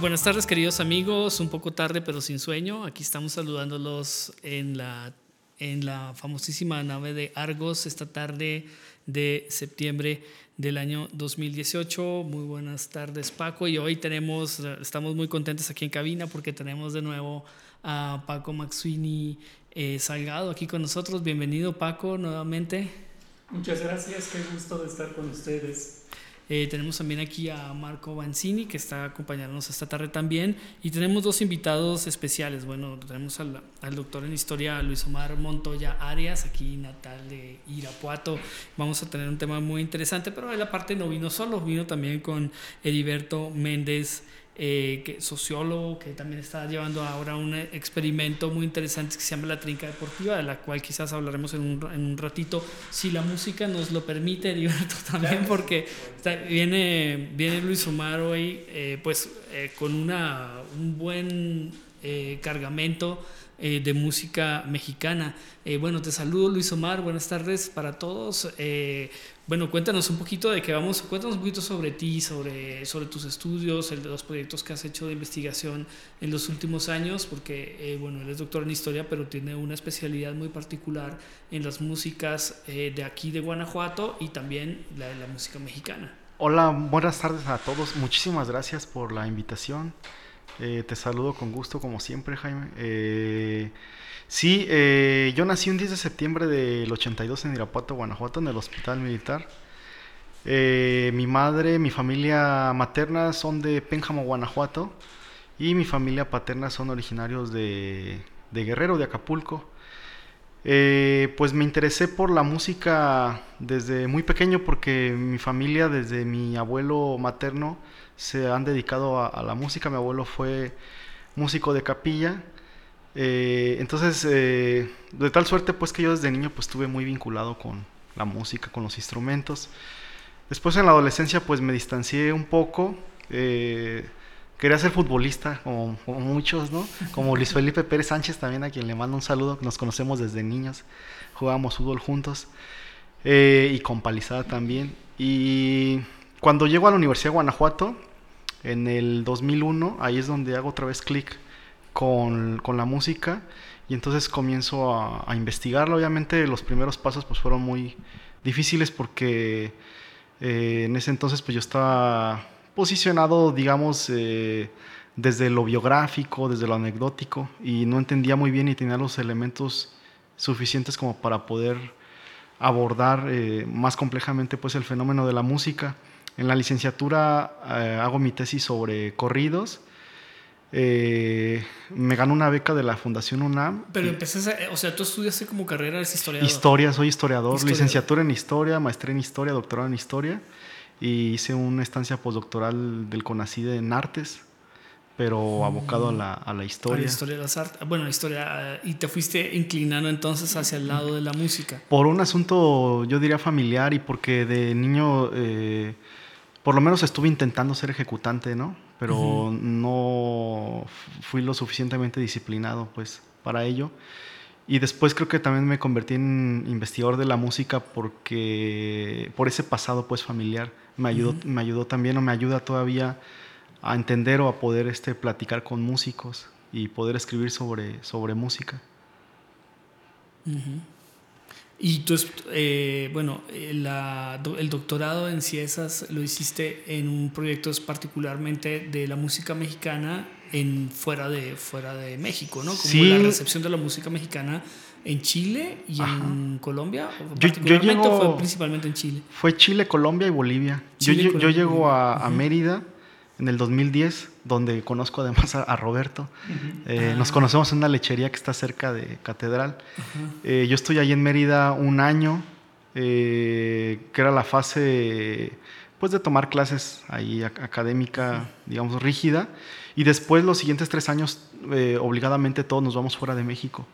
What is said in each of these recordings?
Buenas tardes, queridos amigos. Un poco tarde, pero sin sueño. Aquí estamos saludándolos en la, en la famosísima nave de Argos esta tarde de septiembre del año 2018. Muy buenas tardes, Paco. Y hoy tenemos, estamos muy contentos aquí en cabina porque tenemos de nuevo a Paco Maxuini eh, Salgado aquí con nosotros. Bienvenido, Paco, nuevamente. Muchas gracias, qué gusto de estar con ustedes. Eh, tenemos también aquí a Marco Banzini, que está acompañándonos esta tarde también. Y tenemos dos invitados especiales. Bueno, tenemos al, doctor en historia Luis Omar Montoya Arias, aquí natal de Irapuato. Vamos a tener un tema muy interesante, pero él aparte no vino solo, vino también con Heriberto Méndez eh, que, sociólogo que también está llevando ahora un experimento muy interesante que se llama la trinca deportiva, de la cual quizás hablaremos en un, en un ratito, si la música nos lo permite, Heriberto también, porque viene, viene Luis Omar hoy eh, pues eh, con una, un buen cargamento eh, de música mexicana. Eh, bueno, te saludo Luis Omar, buenas tardes para todos. Eh, bueno, cuéntanos un poquito de qué vamos, cuéntanos un poquito sobre ti, sobre, sobre tus estudios, el los proyectos que has hecho de investigación en los últimos años, porque, bueno, él es doctor en historia, pero tiene una especialidad muy particular en las músicas de aquí de Guanajuato y también de la música mexicana. Hola, buenas tardes a todos. Muchísimas gracias por la invitación. Eh, te saludo con gusto como siempre, Jaime. Eh, sí, eh, yo nací un 10 de septiembre del 82 en Irapuato, Guanajuato, en el Hospital Militar. mi madre, mi familia materna son de Pénjamo, Guanajuato, y mi familia paterna son originarios de, de Guerrero, de Acapulco. pues me interesé por la música desde muy pequeño porque mi familia, desde mi abuelo materno, se han dedicado a, la música. Mi abuelo fue músico de capilla. Eh, entonces, eh, de tal suerte pues que yo desde niño pues estuve muy vinculado con la música, con los instrumentos. Después en la adolescencia pues me distancié un poco. Eh, quería ser futbolista, como, muchos, ¿no? Como Luis Felipe Pérez Sánchez también, a quien le mando un saludo, nos conocemos desde niños, jugábamos fútbol juntos, y con Palizada también. Y cuando llego a la Universidad de Guanajuato, en el 2001, ahí es donde hago otra vez clic con, la música y entonces comienzo a, a, investigarla. Obviamente los primeros pasos pues fueron muy difíciles porque eh, en ese entonces pues yo estaba posicionado, digamos, eh, desde lo biográfico, desde lo anecdótico y no entendía muy bien y tenía los elementos suficientes como para poder abordar eh, más complejamente pues el fenómeno de la música. En la licenciatura eh, hago mi tesis sobre corridos. Eh, me ganó una beca de la Fundación UNAM. Pero empezaste, o sea, tú estudiaste como carrera, eres historiador. Historia, soy historiador, licenciatura en historia, maestría en historia, doctorado en historia. Y hice una estancia postdoctoral del CONACIDE en artes, pero abocado a la, a la historia. A la historia de las artes. Bueno, la historia. Y te fuiste inclinando entonces hacia el lado de la música. Por un asunto, yo diría familiar y porque de niño. Eh, por lo menos estuve intentando ser ejecutante, ¿no? Pero no fui lo suficientemente disciplinado, pues, para ello. Y después creo que también me convertí en investigador de la música porque por ese pasado pues familiar me ayudó, me ayudó también o me ayuda todavía a entender o a poder este, platicar con músicos y poder escribir sobre, sobre música. Y tú, eh, bueno, el doctorado en ciencias lo hiciste en un proyecto particularmente de la música mexicana en fuera de, fuera de México, ¿no? Como la recepción de la música mexicana en Chile y en Colombia. Yo, yo fue principalmente en Chile? Fue Chile, Colombia y Bolivia. yo, yo llego a, Mérida en el 2010, donde conozco además a, Roberto. Eh, nos conocemos en una lechería que está cerca de Catedral. Eh, yo estoy ahí en Mérida un año, eh, que era la fase pues, de tomar clases ahí académica, digamos, rígida. Y después, los siguientes tres años, obligadamente todos nos vamos fuera de México.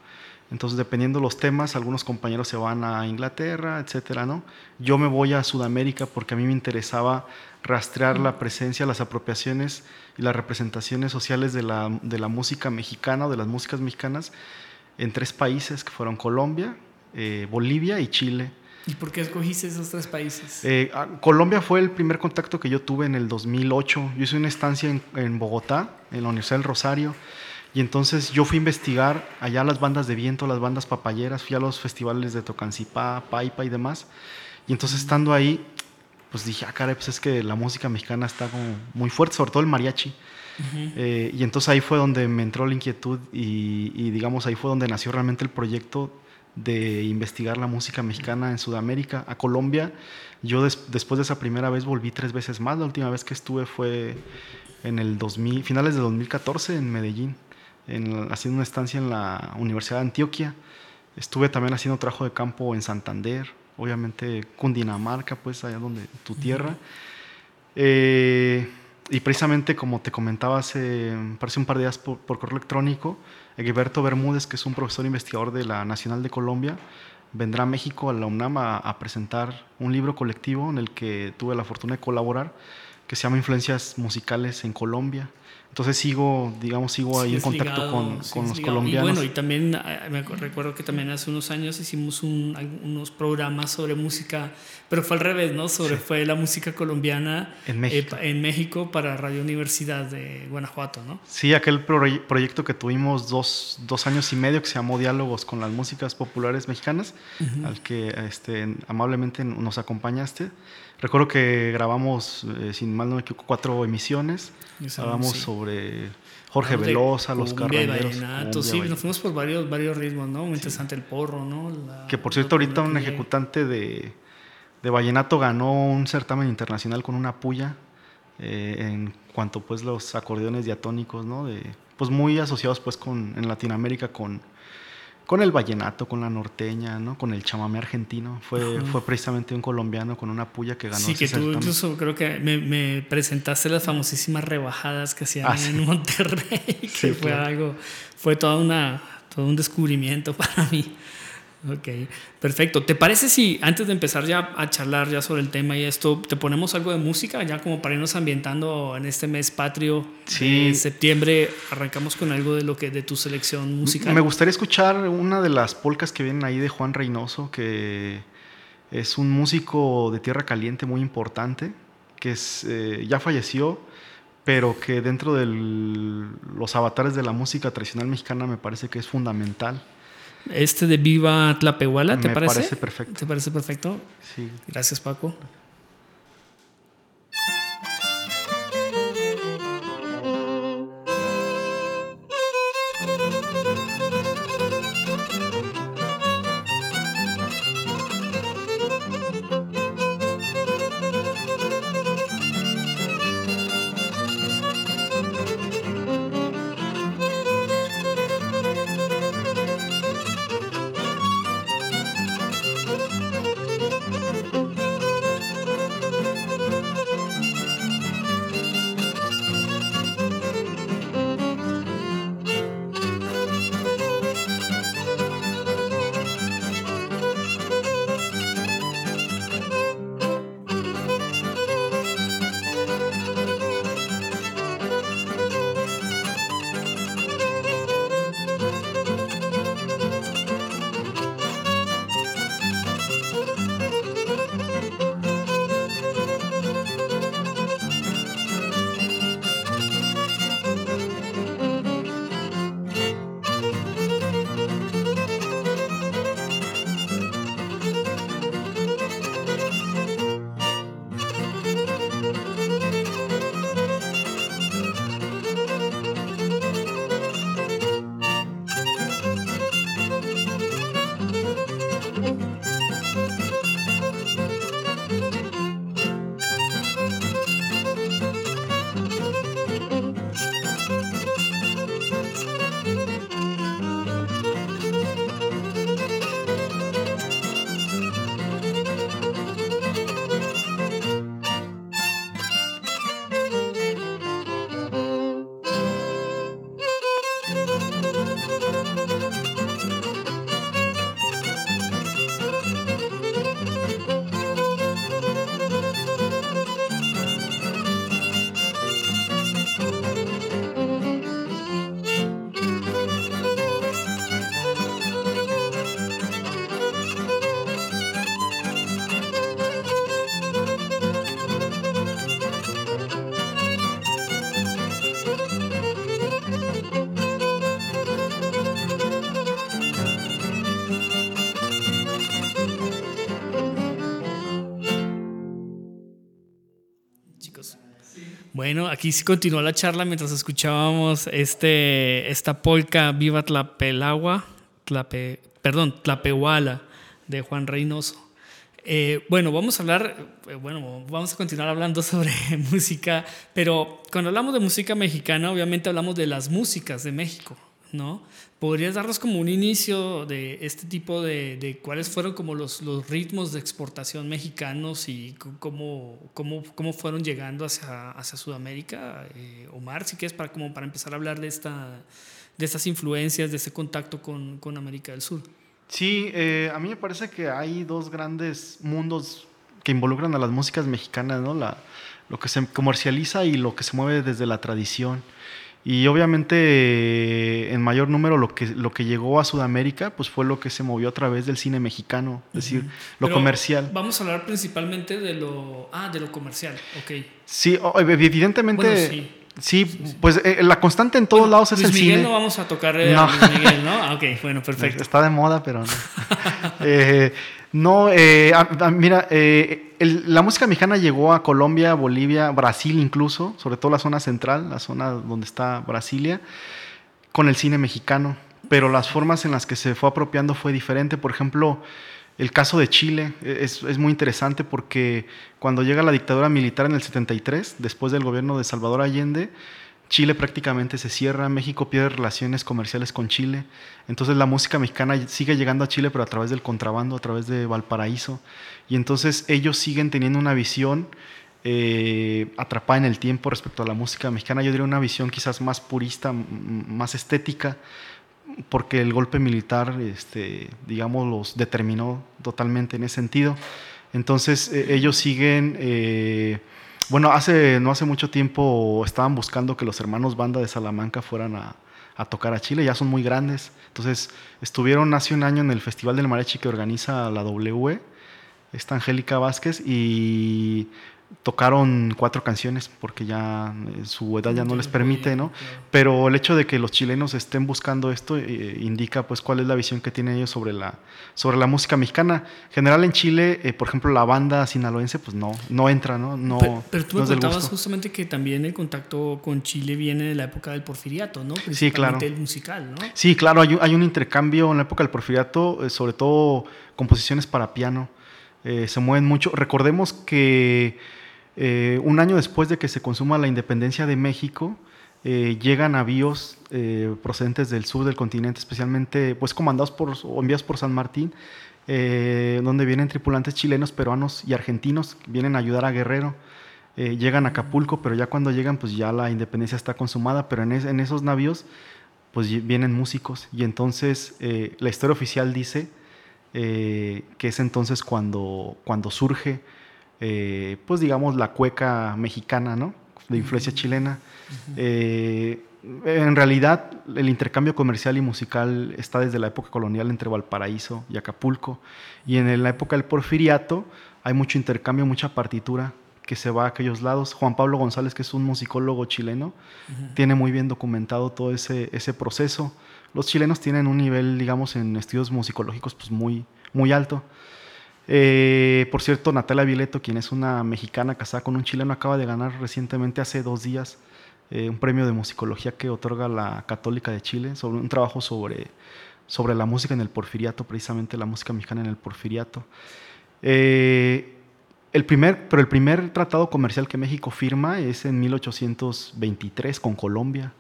Entonces, dependiendo los temas, algunos compañeros se van a Inglaterra, etcétera, ¿no? Yo me voy a Sudamérica porque a mí me interesaba rastrear la presencia, las apropiaciones y las representaciones sociales de la, de la música mexicana o de las músicas mexicanas en tres países que fueron Colombia, eh, Bolivia y Chile. ¿Y por qué escogiste esos tres países? Eh, Colombia fue el primer contacto que yo tuve en el 2008. Yo hice una estancia en, en, Bogotá, en la Universidad del Rosario, y entonces yo fui a investigar allá las bandas de viento, las bandas papayeras, fui a los festivales de Tocancipá, Paipa y demás. Y entonces estando ahí, pues dije, ah, caray, pues es que la música mexicana está como muy fuerte, sobre todo el mariachi. eh, y entonces ahí fue donde me entró la inquietud y, y, digamos ahí fue donde nació realmente el proyecto de investigar la música mexicana en Sudamérica, a Colombia. Yo des, después de esa primera vez volví tres veces más. La última vez que estuve fue en el 2000, finales de 2014 en Medellín, en, haciendo una estancia en la Universidad de Antioquia. Estuve también haciendo trabajo de campo en Santander, obviamente Cundinamarca, pues allá donde tu tierra. Eh, y precisamente como te comentaba hace, parece un par de días por, por correo electrónico, Egberto Bermúdez, que es un profesor investigador de la Nacional de Colombia, vendrá a México, a la UNAM, a, a, presentar un libro colectivo en el que tuve la fortuna de colaborar, que se llama Influencias Musicales en Colombia. Entonces sigo, digamos, sigo ahí sí, en contacto ligado, con, sí, con los ligado. colombianos. Y bueno, y también me recuerdo que también hace unos años hicimos un, unos programas sobre música, pero fue al revés, ¿no? Sobre sí. fue la música colombiana en México. Eh, en México para Radio Universidad de Guanajuato, ¿no? Sí, aquel pro proyecto que tuvimos dos, dos, años y medio que se llamó Diálogos con las músicas populares mexicanas, uh -huh. al que este, amablemente nos acompañaste. Recuerdo que grabamos, eh, sin mal no me equivoco, cuatro emisiones. Hablamos sí. sobre Jorge Velosa, los carroñeros. Sí, nos fuimos por varios, varios ritmos, ¿no? Muy sí. interesante el porro, ¿no? La, que por cierto, ahorita un ejecutante de, de vallenato ganó un certamen internacional con una puya eh, en cuanto pues los acordeones diatónicos, ¿no? De, pues muy asociados pues con, en Latinoamérica con, con el vallenato, con la norteña, ¿no? con el chamamé argentino. Fue, fue precisamente un colombiano con una puya que ganó. Sí, que tú certamen. incluso creo que me, me, presentaste las famosísimas rebajadas que hacían ah, en sí. Monterrey, que sí, fue claro. algo, fue toda una, todo un descubrimiento para mí. Ok, perfecto. ¿Te parece si antes de empezar ya a charlar ya sobre el tema y esto, te ponemos algo de música ya como para irnos ambientando en este mes patrio sí. de septiembre? Arrancamos con algo de lo que de tu selección musical. Me gustaría escuchar una de las polcas que vienen ahí de Juan Reynoso, que es un músico de Tierra Caliente muy importante, que es, eh, ya falleció, pero que dentro de los avatares de la música tradicional mexicana me parece que es fundamental. Este de Viva Tlapehuala, ¿te Me parece? parece perfecto. ¿Te parece perfecto? Sí. Gracias, Paco. Bueno, aquí sí continuó la charla mientras escuchábamos este, esta polca Viva Tlapelagua, Tlape, perdón, Tlapehuala de Juan Reynoso. Eh, bueno, vamos a hablar, eh, bueno, vamos a continuar hablando sobre música, pero cuando hablamos de música mexicana, obviamente hablamos de las músicas de México, ¿no? ¿Podrías darnos como un inicio de este tipo de, de cuáles fueron como los, los, ritmos de exportación mexicanos y cómo, cómo, cómo fueron llegando hacia, hacia Sudamérica? Eh, Omar, si quieres, para, como para empezar a hablar de, esta, de estas influencias, de este contacto con, con América del Sur. Sí, eh, a mí me parece que hay dos grandes mundos que involucran a las músicas mexicanas, ¿no? La, lo que se comercializa y lo que se mueve desde la tradición. Y obviamente en mayor número lo que, lo que llegó a Sudamérica pues fue lo que se movió a través del cine mexicano, es decir, lo comercial. Vamos a hablar principalmente de lo, ah, de lo comercial, ok. Sí, evidentemente... sí. pues eh, la constante en todos lados es Luis el Miguel cine. no vamos a tocar eh, a Luis Miguel, ¿no? Ah, ok, bueno, perfecto. Está de moda, pero no. eh, no, eh, mira, eh, la música mexicana llegó a Colombia, Bolivia, Brasil incluso, sobre todo la zona central, la zona donde está Brasilia, con el cine mexicano. Pero las formas en las que se fue apropiando fue diferente. Por ejemplo, el caso de Chile eh, es, es muy interesante porque cuando llega la dictadura militar en el 73, después del gobierno de Salvador Allende, Chile prácticamente se cierra, México pierde relaciones comerciales con Chile, entonces la música mexicana sigue llegando a Chile pero a través del contrabando, a través de Valparaíso, y entonces ellos siguen teniendo una visión eh, atrapada en el tiempo respecto a la música mexicana, yo diría una visión quizás más purista, más estética, porque el golpe militar, este, digamos, los determinó totalmente en ese sentido. Entonces eh, ellos siguen, eh, bueno, hace, no hace mucho tiempo estaban buscando que los hermanos Banda de Salamanca fueran a, tocar a Chile, ya son muy grandes. Entonces estuvieron hace un año en el Festival del Mariachi que organiza la W, esta Angélica Vázquez, y tocaron cuatro canciones porque ya eh, su edad ya no les permite, ¿no? Pero el hecho de que los chilenos estén buscando esto eh, indica pues cuál es la visión que tienen ellos sobre la, sobre la música mexicana. En general en Chile, eh, por ejemplo, la banda sinaloense pues no, no entra, ¿no? no pero, pero tú no me contabas gusto. justamente que también el contacto con Chile viene de la época del porfiriato, ¿no? claro. Principalmente el musical, ¿no? Sí, claro, hay, un- hay un intercambio en la época del porfiriato, eh, sobre todo composiciones para piano. se mueven mucho. Recordemos que eh, un año después de que se consuma la independencia de México, eh, llegan navíos eh, procedentes del sur del continente, especialmente pues comandados por o enviados por San Martín, donde vienen tripulantes chilenos, peruanos y argentinos, vienen a ayudar a Guerrero. Llegan a Acapulco, pero ya cuando llegan, pues ya la independencia está consumada, pero en, en esos navíos, pues vienen músicos. Y entonces la historia oficial dice que es entonces cuando, cuando surge, eh, pues digamos, la cueca mexicana, ¿no? De influencia chilena. Eh, en realidad, el intercambio comercial y musical está desde la época colonial entre Valparaíso y Acapulco. Y en la época del porfiriato hay mucho intercambio, mucha partitura que se va a aquellos lados. Juan Pablo González, que es un musicólogo chileno, tiene muy bien documentado todo ese, ese proceso. Los chilenos tienen un nivel, digamos, en estudios musicológicos pues muy, muy alto. Eh, por cierto, Natalia Vileto, quien es una mexicana casada con un chileno, acaba de ganar recientemente, hace dos días, eh, un premio de musicología que otorga la Católica de Chile, sobre un trabajo sobre, sobre la música en el porfiriato, precisamente la música mexicana en el porfiriato. Eh, el primer, pero el primer tratado comercial que México firma es en 1823 con Colombia.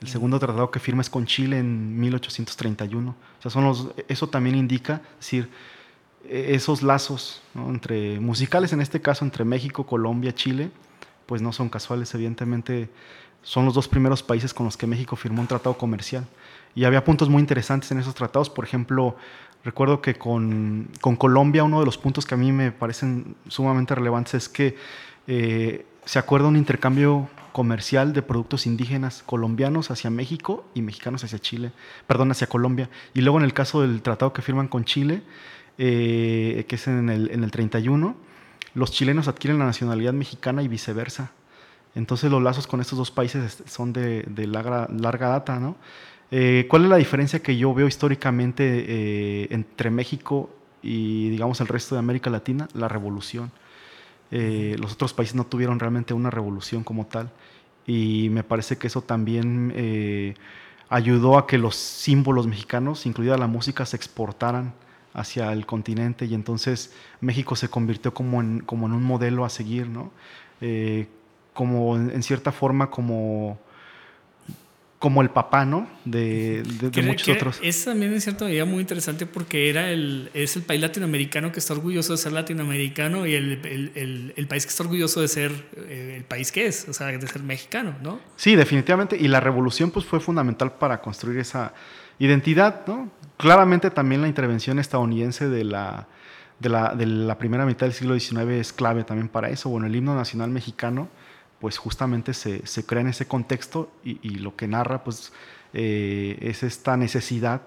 El segundo tratado que firma es con Chile en 1831. O sea, son los, eso también indica, es decir, esos lazos entre musicales, en este caso entre México, Colombia, Chile, pues no son casuales, evidentemente son los dos primeros países con los que México firmó un tratado comercial. Y había puntos muy interesantes en esos tratados, por ejemplo, recuerdo que con, con Colombia uno de los puntos que a mí me parecen sumamente relevantes es que eh, se acuerda un intercambio comercial de productos indígenas colombianos hacia México y mexicanos hacia Chile, perdón, hacia Colombia. Y luego en el caso del tratado que firman con Chile, eh, que es en el, en el 31, los chilenos adquieren la nacionalidad mexicana y viceversa. Entonces los lazos con estos dos países son de, de larga, larga, data, ¿no? Eh, ¿Cuál es la diferencia que yo veo históricamente eh, entre México y, digamos, el resto de América Latina? La revolución. Eh, los otros países no tuvieron realmente una revolución como tal. Y me parece que eso también ayudó a que los símbolos mexicanos, incluida la música, se exportaran hacia el continente y entonces México se convirtió como en, como en un modelo a seguir, ¿no? Eh, como en, cierta forma como como el papá, ¿no? De, muchos otros. Es también en cierta medida muy interesante porque era el, es el país latinoamericano que está orgulloso de ser latinoamericano y el, el, el país que está orgulloso de ser eh, el país que es, o sea, de ser mexicano, ¿no? Sí, definitivamente. Y la revolución pues, fue fundamental para construir esa identidad, ¿no? Claramente también la intervención estadounidense de la, de la, de la primera mitad del siglo XIX es clave también para eso. Bueno, el himno nacional mexicano pues justamente se, se crea en ese contexto y, lo que narra pues eh, es esta necesidad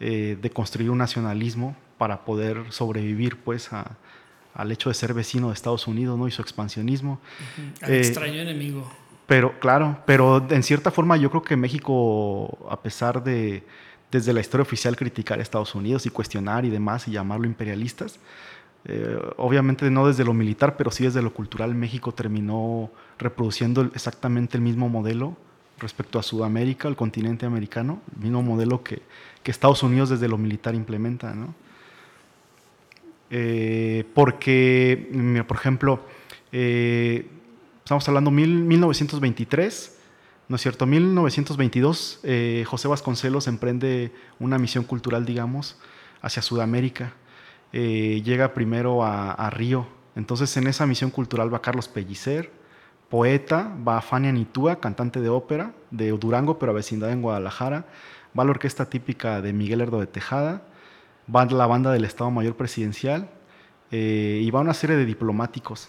eh, de construir un nacionalismo para poder sobrevivir pues al hecho de ser vecino de Estados Unidos ¿no? y su expansionismo. Al eh, extraño enemigo. Pero claro, pero en cierta forma yo creo que México, a pesar de desde la historia oficial criticar a Estados Unidos y cuestionar y demás y llamarlo imperialistas, eh, obviamente no desde lo militar, pero sí desde lo cultural, México terminó reproduciendo exactamente el mismo modelo respecto a Sudamérica, el continente americano, el mismo modelo que, que Estados Unidos desde lo militar implementa. ¿no? Eh, porque, por ejemplo, eh, estamos hablando de 1923, ¿no es cierto? 1922, José Vasconcelos emprende una misión cultural, digamos, hacia Sudamérica eh, llega primero a, Río. Entonces en esa misión cultural va Carlos Pellicer, poeta, va Fania Nitúa, cantante de ópera de Durango, pero vecindad en Guadalajara, va la orquesta típica de Miguel Herdo de Tejada, va la banda del Estado Mayor Presidencial eh, y va una serie de diplomáticos.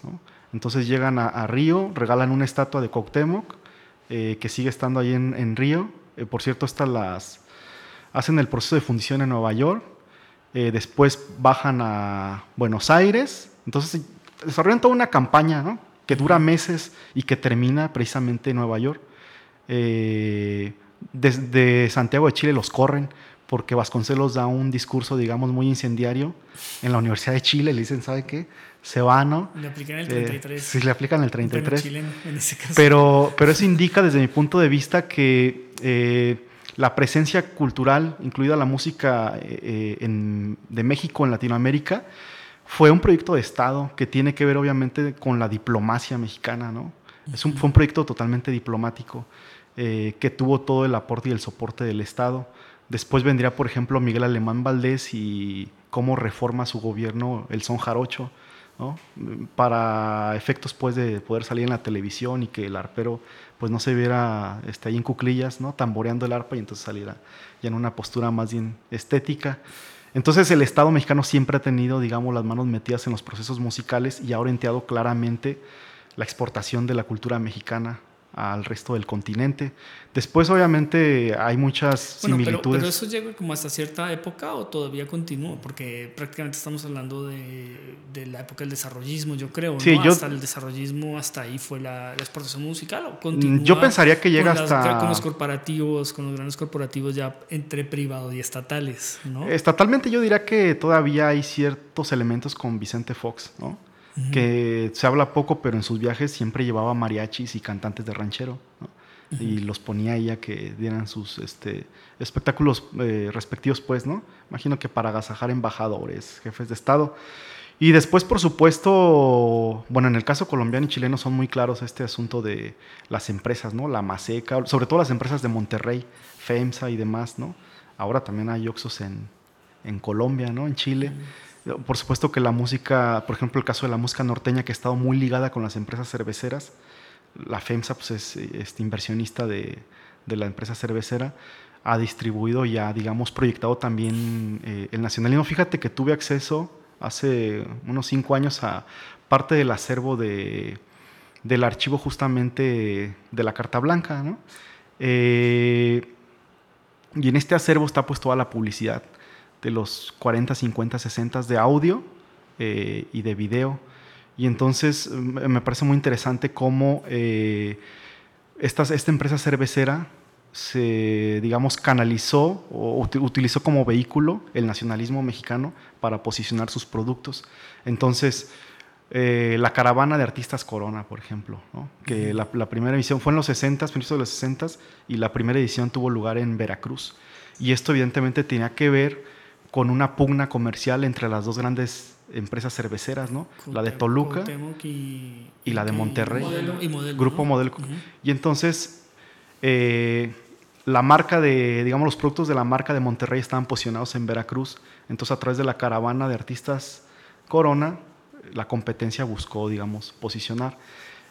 Entonces llegan a, Río, regalan una estatua de Cuauhtémoc eh, que sigue estando ahí en, en Río. por cierto, estas las hacen el proceso de fundición en Nueva York eh, después bajan a Buenos Aires, entonces desarrollan toda una campaña que dura meses y que termina precisamente en Nueva York. Eh, desde Santiago de Chile los corren porque Vasconcelos da un discurso, digamos, muy incendiario en la Universidad de Chile, le dicen, ¿sabe qué? Se va, ¿no? Le aplican el 33. Eh, sí, le aplican el 33. en ese caso. Pero, pero eso indica desde mi punto de vista que la presencia cultural, incluida la música eh, eh, de México en Latinoamérica, fue un proyecto de Estado que tiene que ver obviamente con la diplomacia mexicana, ¿no? Es un, fue un proyecto totalmente diplomático eh, que tuvo todo el aporte y el soporte del Estado. Después vendría, por ejemplo, Miguel Alemán Valdés y cómo reforma su gobierno el son jarocho, ¿no? para efectos pues, de poder salir en la televisión y que el arpero pues no se viera este, ahí en cuclillas, ¿no? Tamboreando el arpa y entonces saliera ya en una postura más bien estética. Entonces el Estado mexicano siempre ha tenido, digamos, las manos metidas en los procesos musicales y ha orientado claramente la exportación de la cultura mexicana al resto del continente. Después, obviamente, hay muchas similitudes. Pero, eso llega como hasta cierta época o todavía continúa, porque prácticamente estamos hablando de, de la época del desarrollismo, yo creo. Sí, ¿no? hasta el desarrollismo, hasta ahí fue la, exportación musical. ¿o continúa yo pensaría que llega hasta. con los corporativos, con los grandes corporativos ya entre privado y estatales, ¿no? Estatalmente, yo diría que todavía hay ciertos elementos con Vicente Fox, ¿no? Que se habla poco, pero en sus viajes siempre llevaba mariachis y cantantes de ranchero, y los ponía ahí a que dieran sus este, espectáculos eh, respectivos, pues, ¿no? Imagino que para agasajar embajadores, jefes de Estado. Y después, por supuesto, bueno, en el caso colombiano y chileno son muy claros este asunto de las empresas, ¿no? La Maseca, sobre todo las empresas de Monterrey, FEMSA y demás, ¿no? Ahora también hay Oxos en, en Colombia, ¿no? En Chile. Por supuesto que la música, por ejemplo, el caso de la música norteña que ha estado muy ligada con las empresas cerveceras, la FEMSA pues, es este inversionista de, la empresa cervecera, ha distribuido y ha, digamos, proyectado también eh, el nacionalismo. Fíjate que tuve acceso hace unos cinco años a parte del acervo de, del archivo justamente de la Carta Blanca, ¿no? Eh, y en este acervo está pues toda la publicidad de los 40, 50, 60 de audio eh, y de video. Y entonces me parece muy interesante cómo eh, esta, esta, empresa cervecera se, digamos, canalizó o utilizó como vehículo el nacionalismo mexicano para posicionar sus productos. Entonces, eh, la caravana de artistas Corona, por ejemplo, que la, primera edición fue en los 60, principios de los 60 y la primera edición tuvo lugar en Veracruz. Y esto evidentemente tenía que ver con una pugna comercial entre las dos grandes empresas cerveceras, ¿no? la de Toluca y, la de Monterrey, Grupo Modelo. Y entonces eh, la marca de, digamos, los productos de la marca de Monterrey estaban posicionados en Veracruz. Entonces a través de la caravana de artistas Corona, la competencia buscó, digamos, posicionar.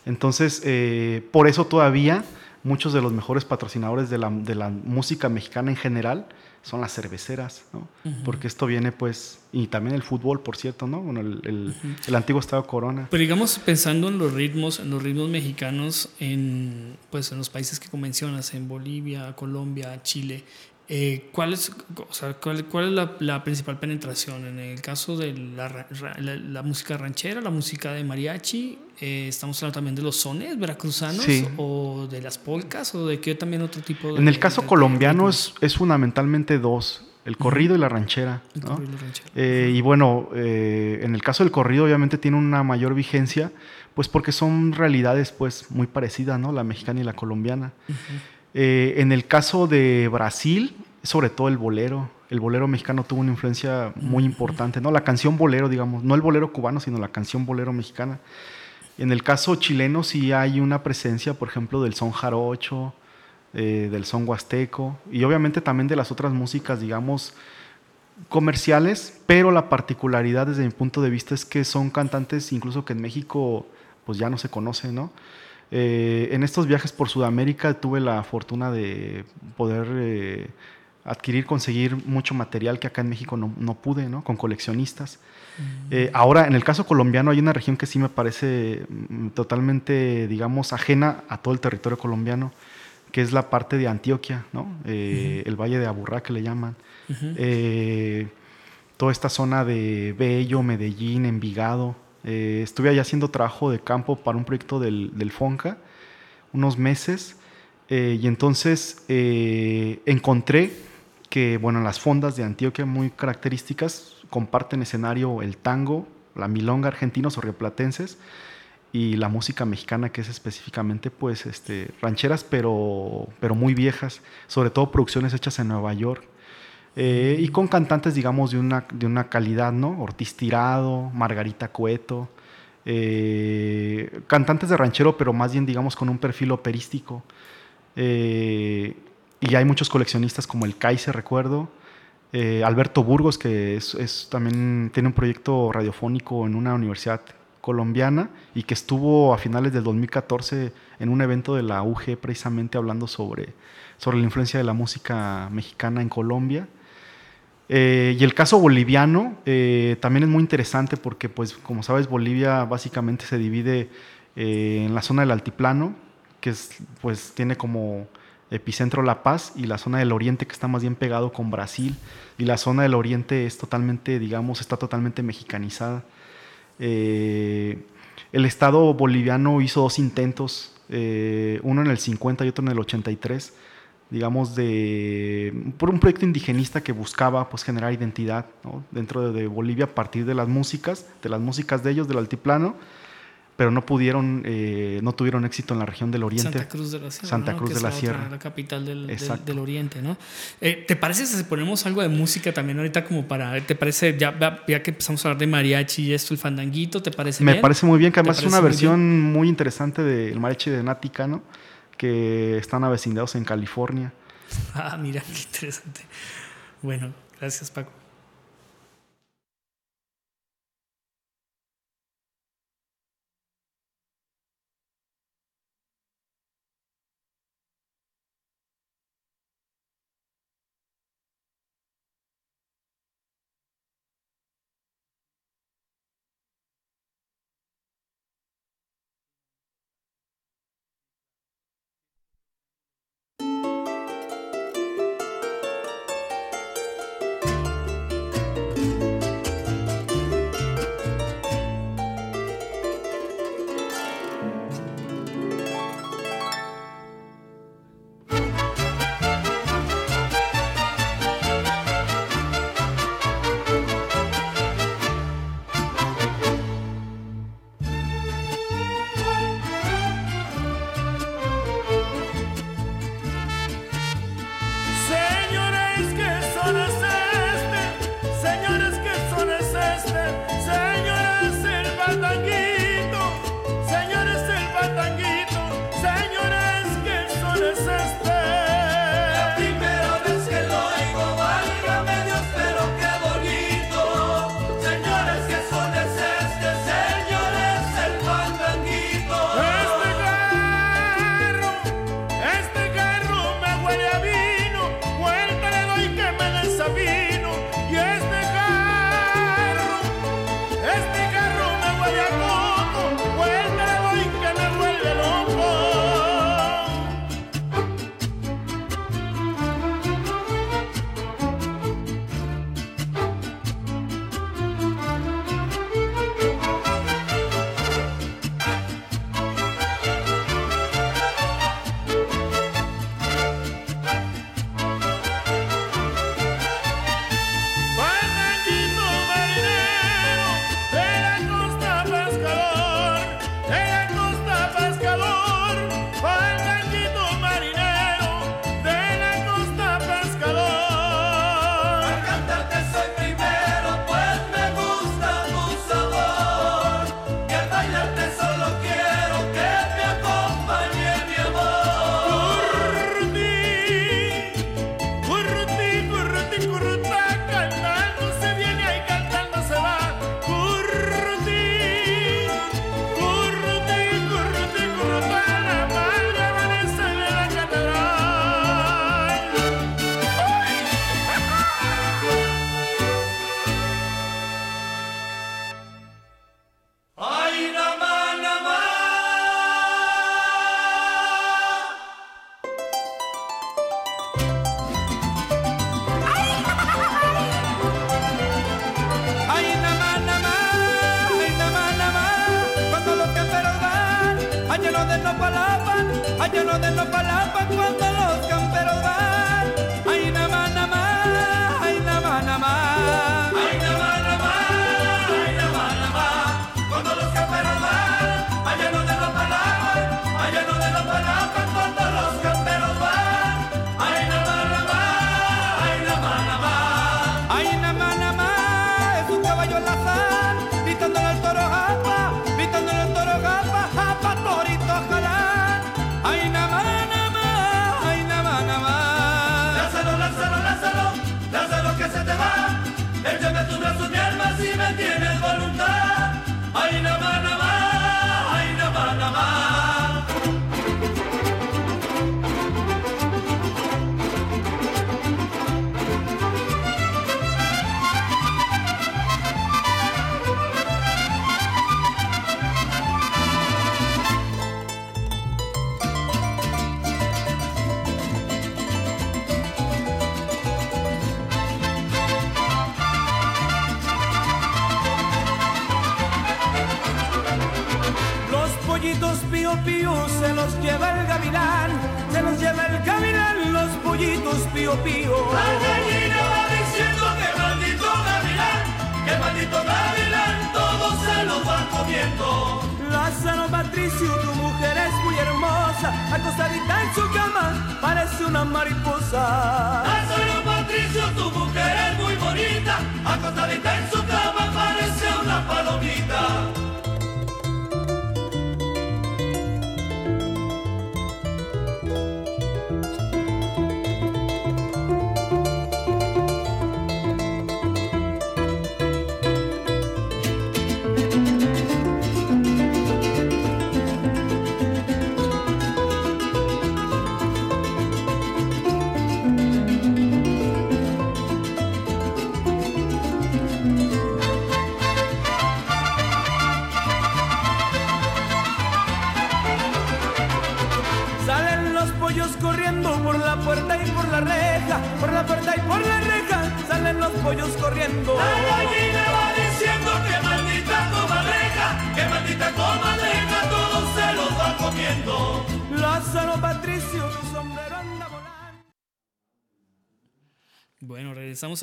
Entonces, eh, por eso todavía muchos de los mejores patrocinadores de la, de la música mexicana en general son las cerveceras, ¿no? Porque esto viene, pues, y también el fútbol, por cierto, ¿no? Bueno, el, el, antiguo Estado Corona. Pero digamos, pensando en los ritmos, en los ritmos mexicanos, en, pues, en los países que mencionas, en Bolivia, Colombia, Chile, eh, ¿cuál, es, o sea, cuál, cuál, es la, la, principal penetración? En el caso de la, la, música ranchera, la música de mariachi, eh, ¿estamos hablando también de los sones veracruzanos o de las polcas o de qué también otro tipo de... En el caso colombiano es, es, fundamentalmente dos, el corrido y la ranchera. El corrido y, la ranchera. Eh, y bueno, en el caso del corrido obviamente tiene una mayor vigencia, pues porque son realidades pues muy parecidas, ¿no? La mexicana y la colombiana. Eh, en el caso de Brasil, sobre todo el bolero. El bolero mexicano tuvo una influencia muy importante, ¿no? La canción bolero, digamos, no el bolero cubano, sino la canción bolero mexicana. En el caso chileno sí hay una presencia, por ejemplo, del son jarocho, eh, del son huasteco y obviamente también de las otras músicas, digamos, comerciales, pero la particularidad desde mi punto de vista es que son cantantes incluso que en México pues ya no se conocen, ¿no? Eh, en estos viajes por Sudamérica tuve la fortuna de poder eh, adquirir, conseguir mucho material que acá en México no, pude, ¿no? Con coleccionistas. Mm. Eh, ahora, en el caso colombiano, hay una región que sí me parece mm, totalmente, digamos, ajena a todo el territorio colombiano, que es la parte de Antioquia, ¿no? El Valle de Aburrá, que le llaman. toda esta zona de Bello, Medellín, Envigado, eh, estuve allá haciendo trabajo de campo para un proyecto del, del FONCA, unos meses, eh, y entonces eh, encontré que, bueno, las fondas de Antioquia muy características comparten escenario el tango, la milonga argentinos o rioplatenses y la música mexicana que es específicamente pues este rancheras pero pero muy viejas sobre todo producciones hechas en Nueva York eh, y con cantantes, digamos, de una, de una calidad, ¿no? Ortiz Tirado, Margarita Cueto, eh, cantantes de ranchero, pero más bien, digamos, con un perfil operístico. Eh, y hay muchos coleccionistas como el Kaiser, recuerdo, Alberto Burgos, que es, también tiene un proyecto radiofónico en una universidad colombiana y que estuvo a finales del 2014 en un evento de la UG precisamente hablando sobre, sobre la influencia de la música mexicana en Colombia. Eh, y el caso boliviano eh, también es muy interesante porque, pues, como sabes, Bolivia básicamente se divide eh, en la zona del altiplano, que es, pues, tiene como epicentro La Paz, y la zona del oriente que está más bien pegado con Brasil, y la zona del oriente es totalmente, digamos, está totalmente mexicanizada. el Estado boliviano hizo dos intentos, uno en el 50 y otro en el 83 digamos, de, por un proyecto indigenista que buscaba pues, generar identidad dentro de, Bolivia a partir de las músicas, de las músicas de ellos, del altiplano, pero no pudieron, eh, no tuvieron éxito en la región del Oriente. Santa Cruz de la Sierra. Santa Cruz de la, Sierra. la capital del, del, Oriente, ¿no? Eh, ¿Te parece si ponemos algo de música también ahorita como para, ¿te parece, ya, ya que empezamos a hablar de mariachi y esto, el fandanguito, ¿te parece Me parece muy bien, que además es una versión muy interesante del mariachi de Nática, ¿no? Que están avecindados en California. Ah, mira, qué interesante. Bueno, gracias Paco.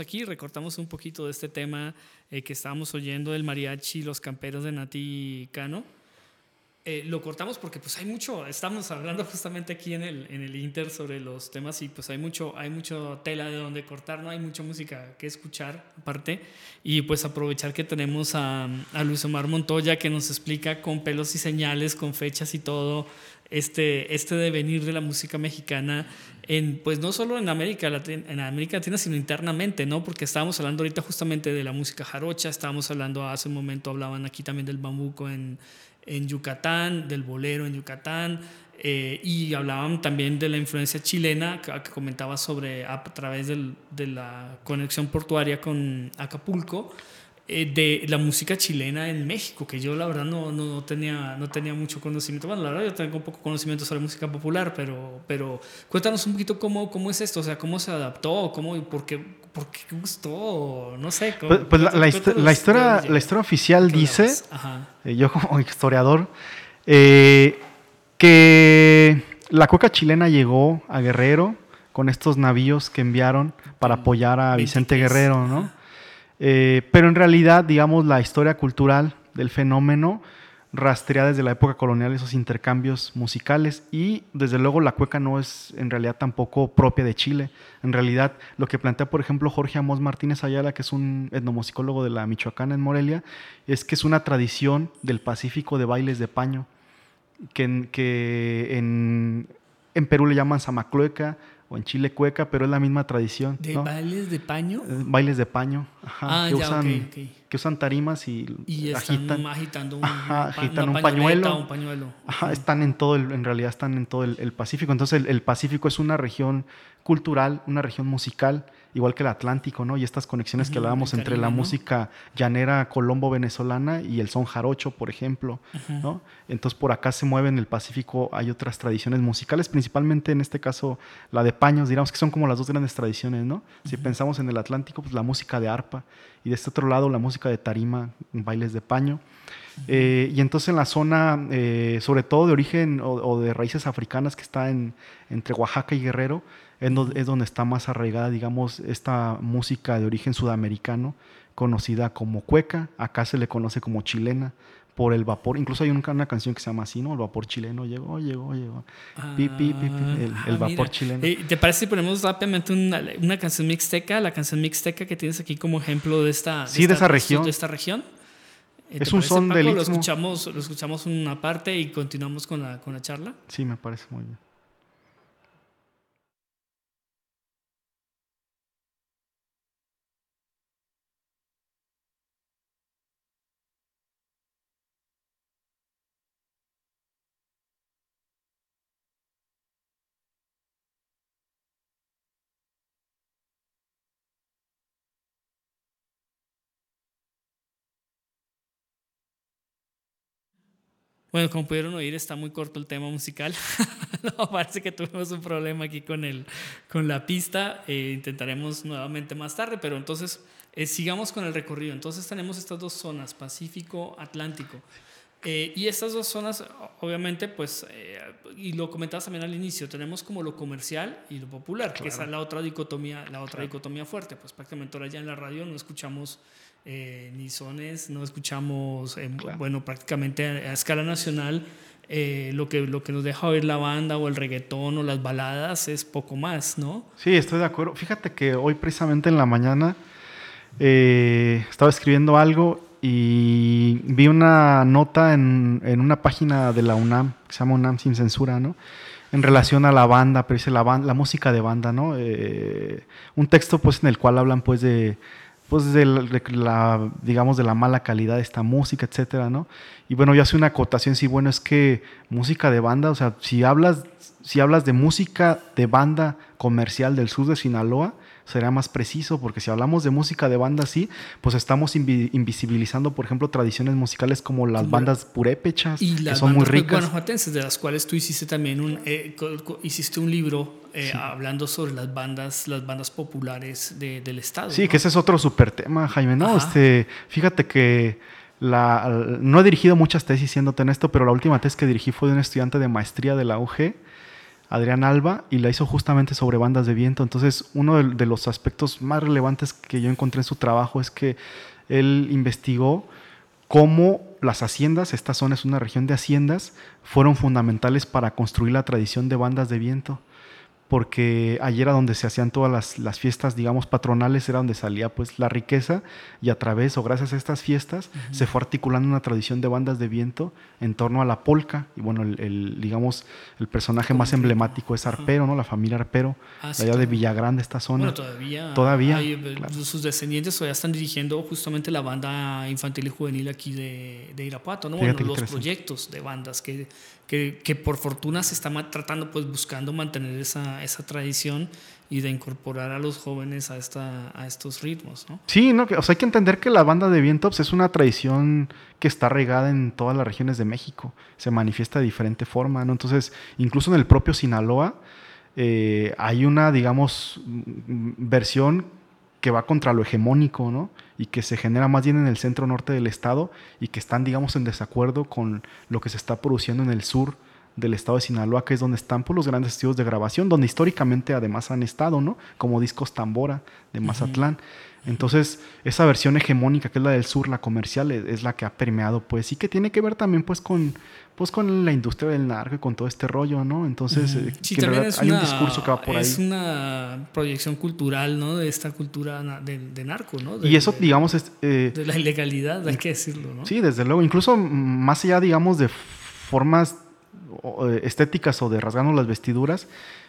Aquí, recortamos un poquito de este tema eh, que estábamos oyendo del mariachi, los camperos de Nati Cano. Eh, lo cortamos porque pues hay mucho, estamos hablando justamente aquí en el, en el Inter sobre los temas y pues hay mucho, hay mucho tela de donde cortar, no hay mucha música que escuchar aparte y pues aprovechar que tenemos a, a Luis Omar Montoya que nos explica con pelos y señales, con fechas y todo este, este devenir de la música mexicana en, pues no solo en América, Latina, en América Latina, sino internamente, ¿no? Porque estábamos hablando ahorita justamente de la música jarocha, estábamos hablando hace un momento, hablaban aquí también del bambuco en, en Yucatán, del bolero en Yucatán, eh, y hablaban también de la influencia chilena que, que comentaba sobre a, través del, de la conexión portuaria con Acapulco. Eh, de la música chilena en México, que yo la verdad no, no, tenía, no tenía mucho conocimiento. Bueno, la verdad yo tengo un poco conocimiento sobre música popular, pero, pero cuéntanos un poquito cómo, cómo es esto, o sea, cómo se adaptó, cómo, por, qué, por qué gustó, no sé. pues, pues la, la, historia, la historia oficial dice, eh, yo como historiador, eh, que la coca chilena llegó a Guerrero con estos navíos que enviaron para apoyar a Vicente Guerrero, ¿no? Eh, pero en realidad, digamos, la historia cultural del fenómeno rastrea desde la época colonial esos intercambios musicales y desde luego la cueca no es en realidad tampoco propia de Chile. En realidad lo que plantea por ejemplo Jorge Amos Martínez Ayala, que es un etnomusicólogo de la Michoacana en Morelia, es que es una tradición del Pacífico de bailes de paño, que, que en, en Perú le llaman samaclueca, o en Chile cueca, pero es la misma tradición. ¿De bailes de paño? Eh, bailes de paño, ajá, ah, que, ya, usan, que usan tarimas y, y agitan, agitando un, ajá, agitan un pañuelo. Un pañuelo. Ajá, están en todo, el, en realidad están en todo el, Pacífico. Entonces el, el, Pacífico es una región cultural, una región musical igual que el Atlántico, ¿no? Y estas conexiones que hablábamos entre la música llanera colombo-venezolana y el son jarocho, por ejemplo, ¿no? Entonces por acá se mueve en el Pacífico, hay otras tradiciones musicales, principalmente en este caso la de paños, digamos que son como las dos grandes tradiciones, ¿no? Si pensamos en el Atlántico, pues la música de arpa, y de este otro lado la música de tarima, bailes de paño. Eh, y entonces en la zona, eh, sobre todo de origen o, de raíces africanas que está en, entre Oaxaca y Guerrero, es, es, donde está más arraigada, digamos, esta música de origen sudamericano, conocida como cueca, acá se le conoce como chilena, por el vapor. Incluso hay una, una, canción que se llama así, ¿no? El vapor chileno llegó, llegó, llegó. pi, pi, pi, el, el ah, vapor chileno. Eh, ¿Te parece si ponemos rápidamente una, una, canción mixteca? La canción mixteca que tienes aquí como ejemplo de esta, sí, de, esa región. De esta región. Es un son de lo escuchamos, lo escuchamos una parte y continuamos con la, con la charla. Sí, me parece muy bien. Bueno, como pudieron oír, está muy corto el tema musical. no, parece que tuvimos un problema aquí con, el, con la pista. Eh, intentaremos nuevamente más tarde, pero entonces eh, sigamos con el recorrido. Entonces tenemos estas dos zonas, Pacífico, Atlántico. Eh, y estas dos zonas, obviamente, pues, y lo comentabas también al inicio, tenemos como lo comercial y lo popular, que es la otra dicotomía, la otra dicotomía fuerte. Pues prácticamente ahora ya en la radio no escuchamos eh, ni sones, no escuchamos, bueno, prácticamente a, escala nacional, eh, lo, que, lo que nos deja oír la banda o el reggaetón o las baladas es poco más, ¿no? Sí, estoy de acuerdo. Fíjate que hoy precisamente en la mañana eh, estaba escribiendo algo y vi una nota en, en, una página de la UNAM, que se llama UNAM Sin Censura, ¿no? En relación a la banda, pero dice la, la música de banda, ¿no? un texto pues en el cual hablan pues de pues de la, digamos, de la mala calidad de esta música, etcétera, ¿no? Y bueno, yo hace una acotación, sí, bueno, es que música de banda, o sea, si hablas, si hablas de música de banda comercial del sur de Sinaloa, sería más preciso, porque si hablamos de música de banda así, pues estamos invisibilizando, por ejemplo, tradiciones musicales como las bandas purépechas, y que son muy pues, ricas. guanajuatenses, de las cuales tú hiciste también un, eh, hiciste un libro eh, hablando sobre las bandas, las bandas populares del estado. Sí, que ese es otro súper tema, Jaime. No, este, fíjate que la, no he dirigido muchas tesis siéndote en esto, pero la última tesis que dirigí fue de un estudiante de maestría de la UG Adrián Alba y la hizo justamente sobre bandas de viento. Entonces, uno de, los aspectos más relevantes que yo encontré en su trabajo es que él investigó cómo las haciendas, esta zona es una región de haciendas, fueron fundamentales para construir la tradición de bandas de viento porque allí era donde se hacían todas las, fiestas, digamos, patronales, era donde salía pues la riqueza y a través o gracias a estas fiestas se fue articulando una tradición de bandas de viento en torno a la polca y bueno, el, digamos, el personaje más emblemático es Arpero, ¿no? La familia Arpero, ah, allá de Villagrán, de esta zona. Bueno, todavía. Todavía. Eh, sus descendientes todavía están dirigiendo justamente la banda infantil y juvenil aquí de, Irapuato, ¿no? Bueno, los proyectos de bandas que que, por fortuna se está tratando, pues buscando mantener esa, esa tradición y de incorporar a los jóvenes a, esta, a estos ritmos, ¿no? Sí, no, o sea, hay que entender que la banda de vientos es una tradición que está regada en todas las regiones de México, se manifiesta de diferente forma, ¿no? Entonces, incluso en el propio Sinaloa eh, hay una, digamos, versión que va contra lo hegemónico, ¿no? Y que se genera más bien en el centro norte del estado y que están, digamos, en desacuerdo con lo que se está produciendo en el sur del estado de Sinaloa, que es donde están pues, los grandes estudios de grabación, donde históricamente además han estado, ¿no? Como Discos Tambora de Mazatlán. Entonces, esa versión hegemónica que es la del sur, la comercial, es, la que ha permeado, pues, y que tiene que ver también, pues, con, pues, con la industria del narco y con todo este rollo, ¿no? Entonces, eh, hay un discurso que va por ahí. Es una proyección cultural, ¿no? De esta cultura de, narco, ¿no? y eso, digamos, es... Eh, de la ilegalidad, hay que decirlo, ¿no? Sí, desde luego. Incluso más allá, digamos, de formas estéticas o de rasgarnos las vestiduras,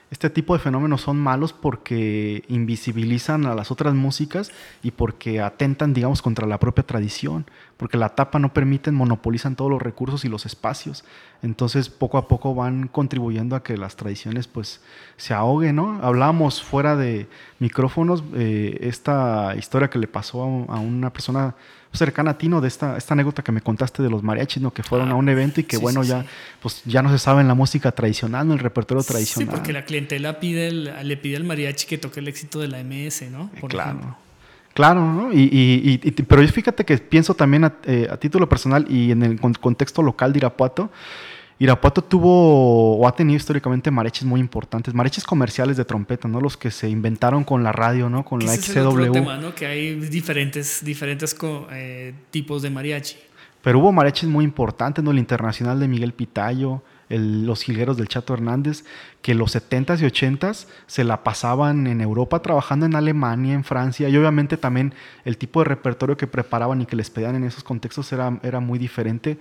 este tipo de fenómenos son malos porque invisibilizan a las otras músicas y porque atentan, digamos, contra la propia tradición, porque la tapa no permiten, monopolizan todos los recursos y los espacios. Entonces, poco a poco van contribuyendo a que las tradiciones pues se ahoguen, ¿no? Hablábamos fuera de micrófonos eh, esta historia que le pasó a, una persona cercana a ti, ¿no? De esta, esta anécdota que me contaste de los mariachis, ¿no? Que fueron a un evento y que, bueno, ya, pues, ya no se sabe en la música tradicional, ¿no? El repertorio tradicional. Sí, porque la clientela pide le pide al mariachi que toque el éxito de la MS, ¿no? Por claro. Claro, ¿no? Y, y, y, pero fíjate que pienso también a, eh, a, título personal y en el contexto local de Irapuato, Irapuato tuvo o ha tenido históricamente mariachis muy importantes, mariachis comerciales de trompeta, ¿no? Los que se inventaron con la radio, ¿no? Con la XCW. Es tema, ¿no? Que hay diferentes, diferentes eh, tipos de mariachi. Pero hubo mariachis muy importantes, ¿no? El internacional de Miguel Pitayo, los jilgueros del Chato Hernández, que los 70s y 80s se la pasaban en Europa trabajando en Alemania, en Francia, y obviamente también el tipo de repertorio que preparaban y que les pedían en esos contextos era, era muy diferente,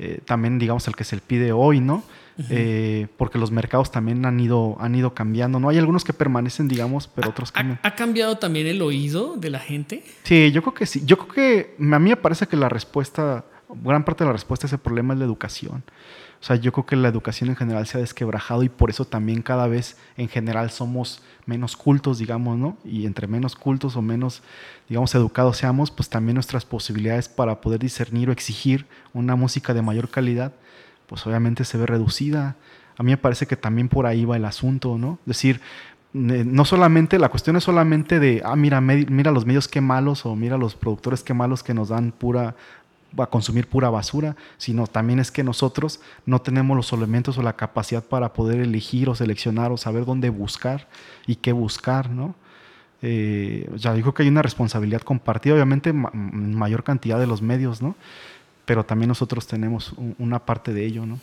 eh, también digamos el que se le pide hoy, ¿no? Eh, porque los mercados también han ido, han ido cambiando, ¿no? Hay algunos que permanecen, digamos, pero otros cambian. ¿Ha, cambiado también el oído de la gente? Sí, yo creo que sí. Yo creo que a mí me parece que la respuesta, gran parte de la respuesta a ese problema es la educación. O sea, yo creo que la educación en general se ha desquebrajado y por eso también cada vez en general somos menos cultos, digamos, ¿no? Y entre menos cultos o menos, digamos, educados seamos, pues también nuestras posibilidades para poder discernir o exigir una música de mayor calidad, pues obviamente se ve reducida. A mí me parece que también por ahí va el asunto, ¿no? Es decir, no solamente, la cuestión es solamente de, ah, mira, mira los medios qué malos o mira los productores qué malos que nos dan pura a consumir pura basura, sino también es que nosotros no tenemos los elementos o la capacidad para poder elegir o seleccionar o saber dónde buscar y qué buscar, ¿no? Eh, ya digo que hay una responsabilidad compartida, obviamente en mayor cantidad de los medios, ¿no? Pero también nosotros tenemos una parte de ello, ¿no?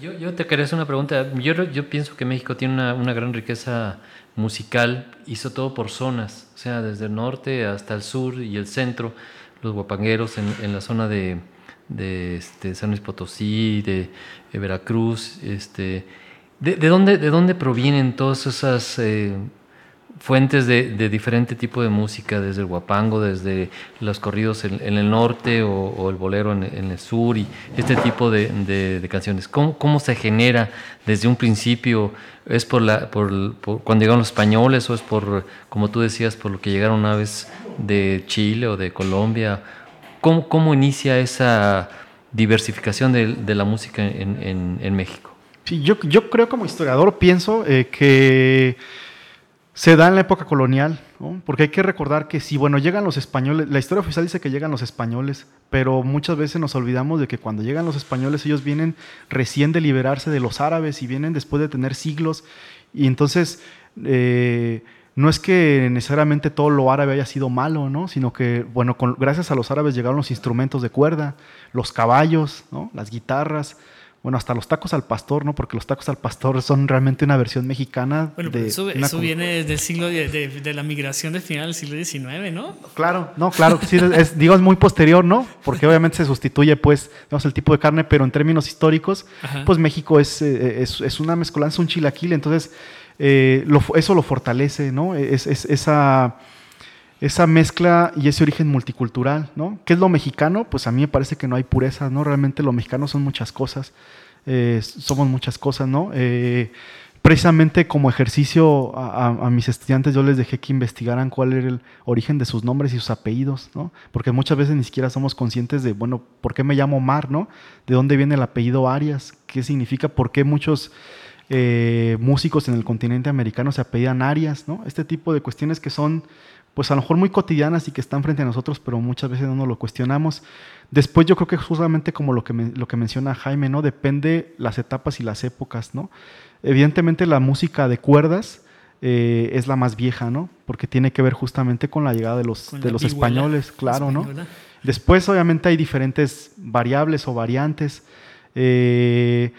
yo, te quería hacer una pregunta. Yo, yo pienso que México tiene una, una, gran riqueza musical, hizo todo por zonas, o sea, desde el norte hasta el sur y el centro los guapangueros en, la zona de, de este, San Luis Potosí, de, Veracruz. Este, de, de, dónde, ¿De dónde provienen todas esas eh, fuentes de, de, diferente tipo de música? Desde el guapango, desde los corridos en, el norte o, el bolero en, el sur y este tipo de, canciones. ¿Cómo, ¿Cómo, se genera desde un principio? ¿Es por, la, por, cuando llegaron los españoles o es por, como tú decías, por lo que llegaron una vez de Chile o de Colombia? ¿Cómo, cómo inicia esa diversificación de, la música en, en, México? Sí, yo, yo, creo como historiador pienso eh, que se da en la época colonial, porque hay que recordar que si, bueno, llegan los españoles, la historia oficial dice que llegan los españoles, pero muchas veces nos olvidamos de que cuando llegan los españoles ellos vienen recién de liberarse de los árabes y vienen después de tener siglos, y entonces... Eh, no es que necesariamente todo lo árabe haya sido malo, ¿no? Sino que, bueno, gracias a los árabes llegaron los instrumentos de cuerda, los caballos, ¿no? Las guitarras, bueno, hasta los tacos al pastor, ¿no? Porque los tacos al pastor son realmente una versión mexicana. Bueno, de eso, eso viene del siglo de, de, la migración del final del siglo XIX, ¿no? Claro, no, claro, sí, es, digo, es muy posterior, ¿no? Porque obviamente se sustituye, pues, digamos, el tipo de carne, pero en términos históricos, pues México es, eh, es, es una mezcolanza, un chilaquil, entonces eh, eso lo fortalece, ¿no? Es, esa, esa mezcla y ese origen multicultural, ¿no? ¿Qué es lo mexicano? Pues a mí me parece que no hay pureza, ¿no? Realmente lo mexicano son muchas cosas, eh, somos muchas cosas, ¿no? Eh, precisamente como ejercicio a, mis estudiantes yo les dejé que investigaran cuál era el origen de sus nombres y sus apellidos, ¿no? Porque muchas veces ni siquiera somos conscientes de, bueno, ¿por qué me llamo Mar, ¿no? ¿De dónde viene el apellido Arias? ¿Qué significa? ¿Por qué muchos eh, músicos en el continente americano se apellidan Arias, ¿no? Este tipo de cuestiones que son, pues a lo mejor muy cotidianas y que están frente a nosotros, pero muchas veces no nos lo cuestionamos. Después yo creo que justamente como lo que, lo que menciona Jaime, ¿no? Depende las etapas y las épocas, ¿no? Evidentemente la música de cuerdas eh, es la más vieja, ¿no? Porque tiene que ver justamente con la llegada de los, de los españoles, claro, ¿no? Después obviamente hay diferentes variables o variantes. Eh,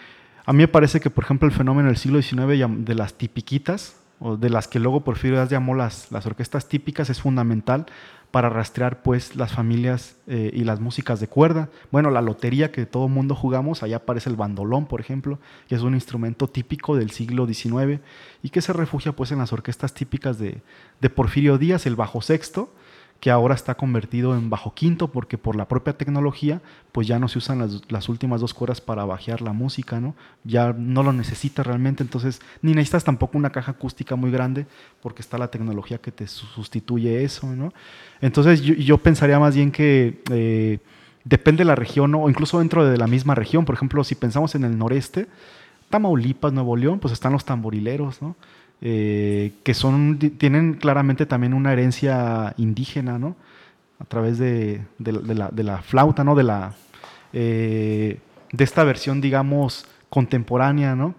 a mí me parece que, por ejemplo, el fenómeno del siglo XIX de las tipiquitas, o de las que luego Porfirio Díaz llamó las, las orquestas típicas, es fundamental para rastrear pues las familias eh, y las músicas de cuerda. Bueno, la lotería que todo mundo jugamos, allá aparece el bandolón, por ejemplo, que es un instrumento típico del siglo XIX y que se refugia pues en las orquestas típicas de, de Porfirio Díaz, el bajo sexto, que ahora está convertido en bajo quinto porque por la propia tecnología pues ya no se usan las, las, últimas dos cuerdas para bajear la música, ¿no? Ya no lo necesitas realmente, entonces ni necesitas tampoco una caja acústica muy grande porque está la tecnología que te sustituye eso, ¿no? Entonces yo, pensaría más bien que eh, depende de la región o incluso dentro de la misma región, por ejemplo, si pensamos en el noreste, Tamaulipas, Nuevo León, pues están los tamborileros, ¿no? Eh, que son, tienen claramente también una herencia indígena, ¿no? A través de, la, flauta, ¿no? De, la, eh, de esta versión, digamos, contemporánea, ¿no?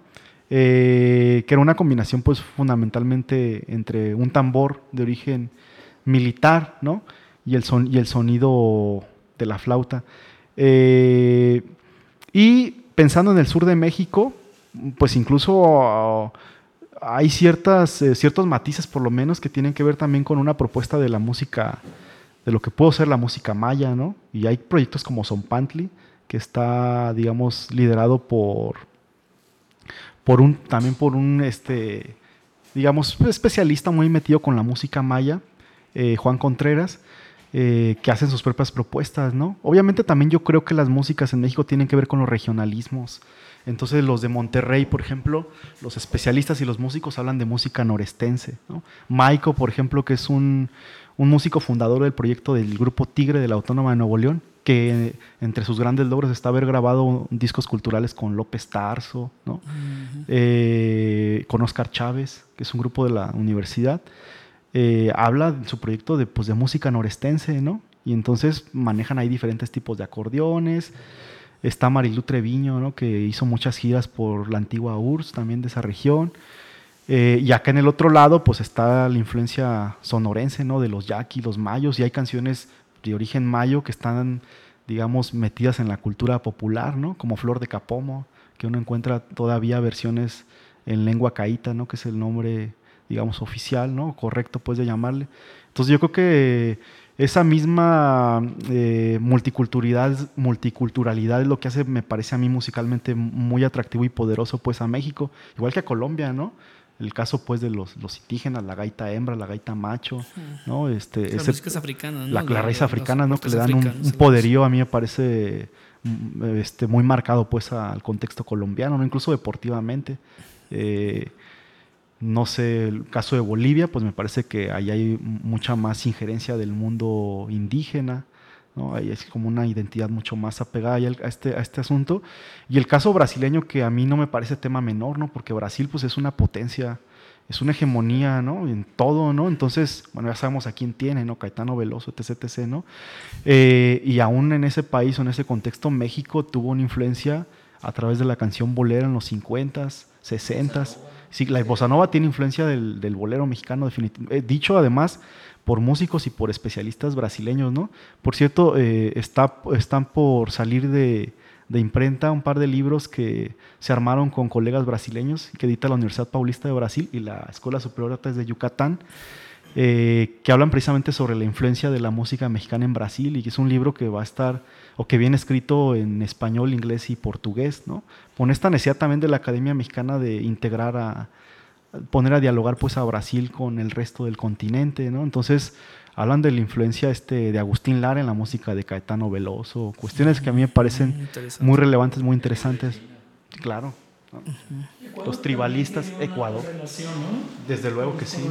Eh, que era una combinación, pues, fundamentalmente entre un tambor de origen militar, ¿no? Y el, son, y el sonido de la flauta. y pensando en el sur de México, pues incluso hay ciertas, eh, ciertos matices por lo menos que tienen que ver también con una propuesta de la música, de lo que puede ser la música maya, ¿no? Y hay proyectos como Son Pantli, que está, digamos, liderado por, por un, también por un, este, digamos, especialista muy metido con la música maya, eh, Juan Contreras, eh, que hacen sus propias propuestas, ¿no? Obviamente también yo creo que las músicas en México tienen que ver con los regionalismos. Entonces los de Monterrey, por ejemplo, los especialistas y los músicos hablan de música norestense. ¿no? Maiko, por ejemplo, que es un, músico fundador del proyecto del Grupo Tigre de la Autónoma de Nuevo León, que entre sus grandes logros está haber grabado discos culturales con López Tarso, ¿no? Eh, con Oscar Chávez, que es un grupo de la universidad. Eh, habla en su proyecto de, pues, de música norestense, ¿no? Y entonces manejan ahí diferentes tipos de acordeones. Está Marilu Treviño, ¿no? que hizo muchas giras por la antigua URSS, también de esa región. Eh, y acá en el otro lado, pues está la influencia sonorense, ¿no? De los yaquis, los mayos, y hay canciones de origen mayo que están, digamos, metidas en la cultura popular, ¿no? Como Flor de Capomo, que uno encuentra todavía versiones en lengua caíta, ¿no? Que es el nombre, digamos, oficial, ¿no? Correcto, pues, de llamarle. Entonces yo creo que esa misma eh, multiculturalidad, multiculturalidad es lo que hace, me parece a mí musicalmente muy atractivo y poderoso pues a México, igual que a Colombia, ¿no? El caso pues de los, los indígenas, la gaita hembra, la gaita macho, ¿no? Este, la ese, es africana, ¿no? La, raíz africana, ¿no? Que le dan un, poderío, a mí me parece mm, este, muy marcado pues al contexto colombiano, ¿no? Incluso deportivamente. Eh, no sé, el caso de Bolivia, pues me parece que ahí hay mucha más injerencia del mundo indígena, ¿no? Ahí es como una identidad mucho más apegada a este, a este asunto. Y el caso brasileño, que a mí no me parece tema menor, ¿no? Porque Brasil, pues es una potencia, es una hegemonía, ¿no? En todo, ¿no? Entonces, bueno, ya sabemos a quién tiene, ¿no? Caetano Veloso, etc., ¿no? Eh, y aún en ese país o en ese contexto, México tuvo una influencia a través de la canción bolera en los 50s, 60s Sí, la bossa nova tiene influencia del, bolero mexicano, definitivamente. Eh, dicho además por músicos y por especialistas brasileños, ¿no? Por cierto, eh, está, están por salir de, imprenta un par de libros que se armaron con colegas brasileños que edita la Universidad Paulista de Brasil y la Escuela Superior de Artes de Yucatán. Eh, que hablan precisamente sobre la influencia de la música mexicana en Brasil y es un libro que va a estar o que viene escrito en español, inglés y portugués, ¿no? Con esta necesidad también de la Academia Mexicana de integrar a, poner a dialogar pues a Brasil con el resto del continente, ¿no? Entonces hablan de la influencia este, de Agustín Lara en la música de Caetano Veloso, cuestiones que a mí me parecen muy relevantes, muy interesantes. Claro. Los tribalistas, Ecuador. Desde luego que sí.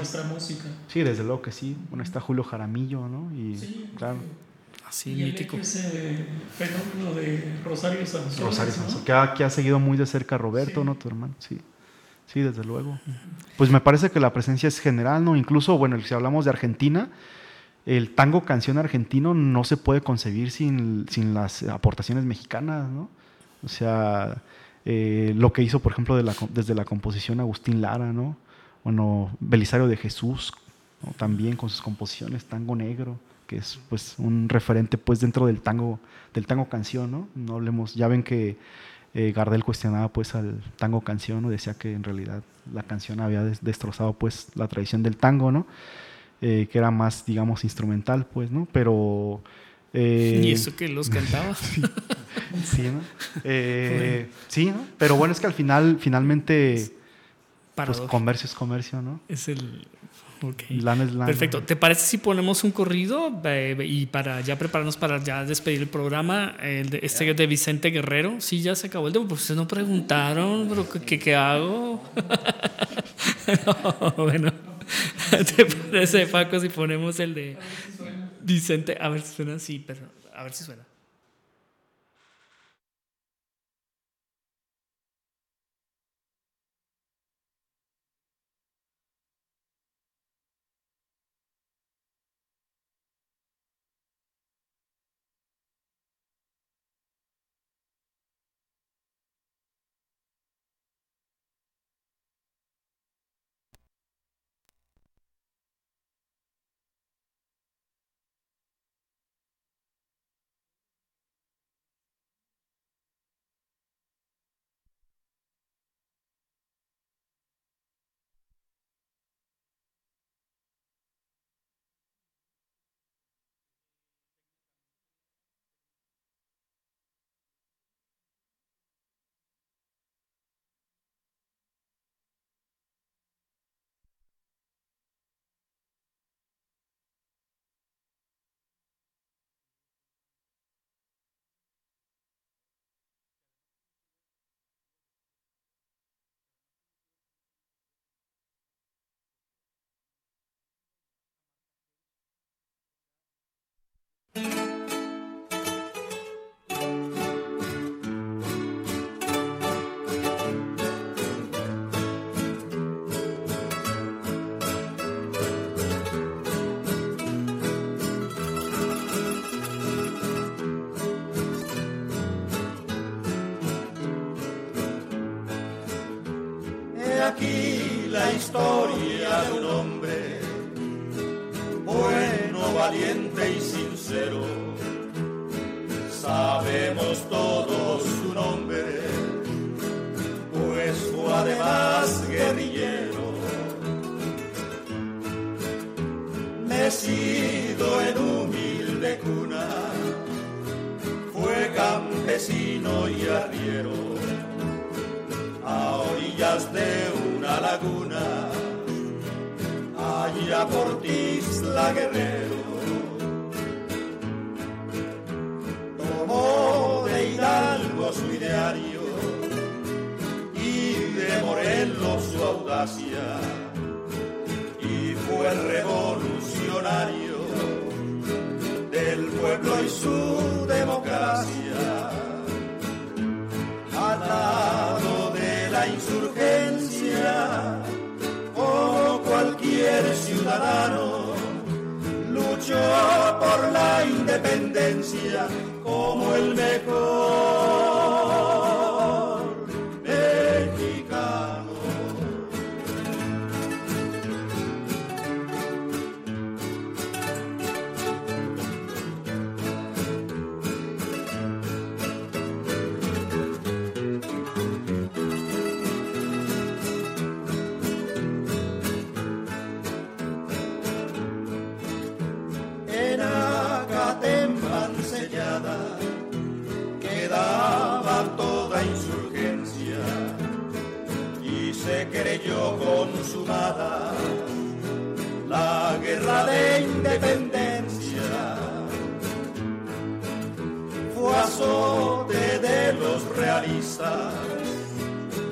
Sí, desde luego que sí. Bueno, está Julio Jaramillo, ¿no? Y claro. Así, mítico. Ese fenómeno de Rosario Sanzón. Rosario Sanzón, que, ha, que ha seguido muy de cerca Roberto, ¿no? Tu hermano, sí. Sí, desde luego. Pues me parece que la presencia es general, ¿no? Incluso, bueno, si hablamos de Argentina, el tango canción argentino no se puede concebir sin, sin las aportaciones mexicanas, ¿no? O sea, eh, lo que hizo, por ejemplo, desde la composición Agustín Lara, ¿no? Bueno, Belisario de Jesús, también con sus composiciones, Tango Negro, que es pues un referente pues dentro del tango, del tango canción, ¿no? No hablemos, ya ven que eh, Gardel cuestionaba pues al tango canción, ¿no? decía que en realidad la canción había destrozado pues la tradición del tango, ¿no? Eh, que era más, digamos, instrumental, pues, ¿no? Pero eh, y eso que los cantaba. sí, ¿no? Eh, sí, ¿no? Pero bueno, es que al final, finalmente, pues comercio es comercio, ¿no? Es el... Okay. Lana es lana. Perfecto. ¿Te parece si ponemos un corrido y para ya prepararnos para ya despedir el programa, el de, este de Vicente Guerrero? Sí, ya se acabó el de... Pues no preguntaron, pero ¿qué, qué hago? no, bueno. ¿Te parece, Paco, si ponemos el de Vicente? A ver si suena así, pero a ver si suena. Aquí por la independencia como el mejor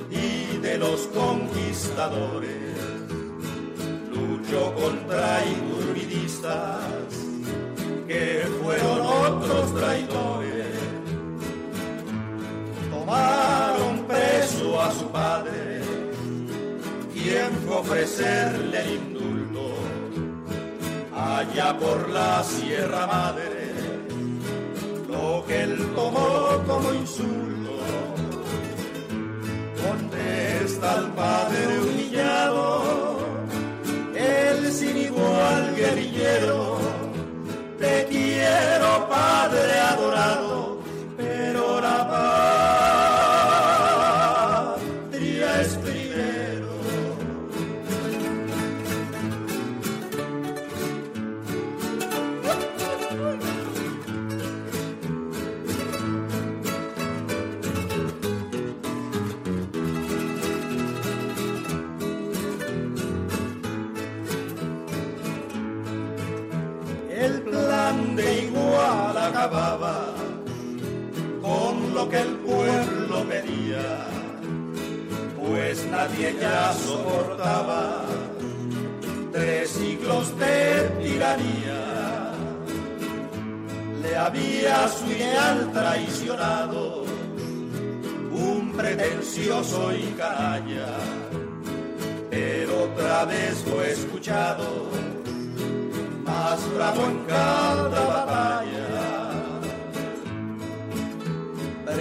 y de los conquistadores luchó contra iturbidistas que fueron otros traidores. Tomaron preso a su padre, quien fue ofrecerle el indulto allá por la Sierra Madre, lo que él tomó como insulto. Contesta al padre humillado, el sin igual guerrillero te quiero, Padre adorado, acababa con lo que el pueblo pedía, pues nadie ya soportaba tres siglos de tiranía. Le había su ideal traicionado un pretencioso y canalla, pero otra vez fue escuchado, más bravo en cada batalla.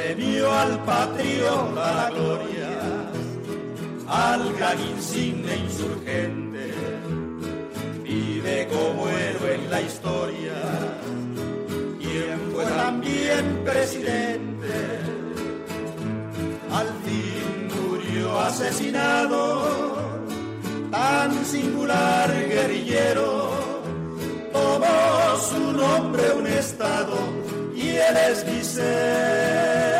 Premio al patriota la gloria, al gran insigne insurgente, vive como héroe en la historia, quien fue también presidente al fin murió asesinado, tan singular guerrillero, tomó su nombre un estado y él es Vicente.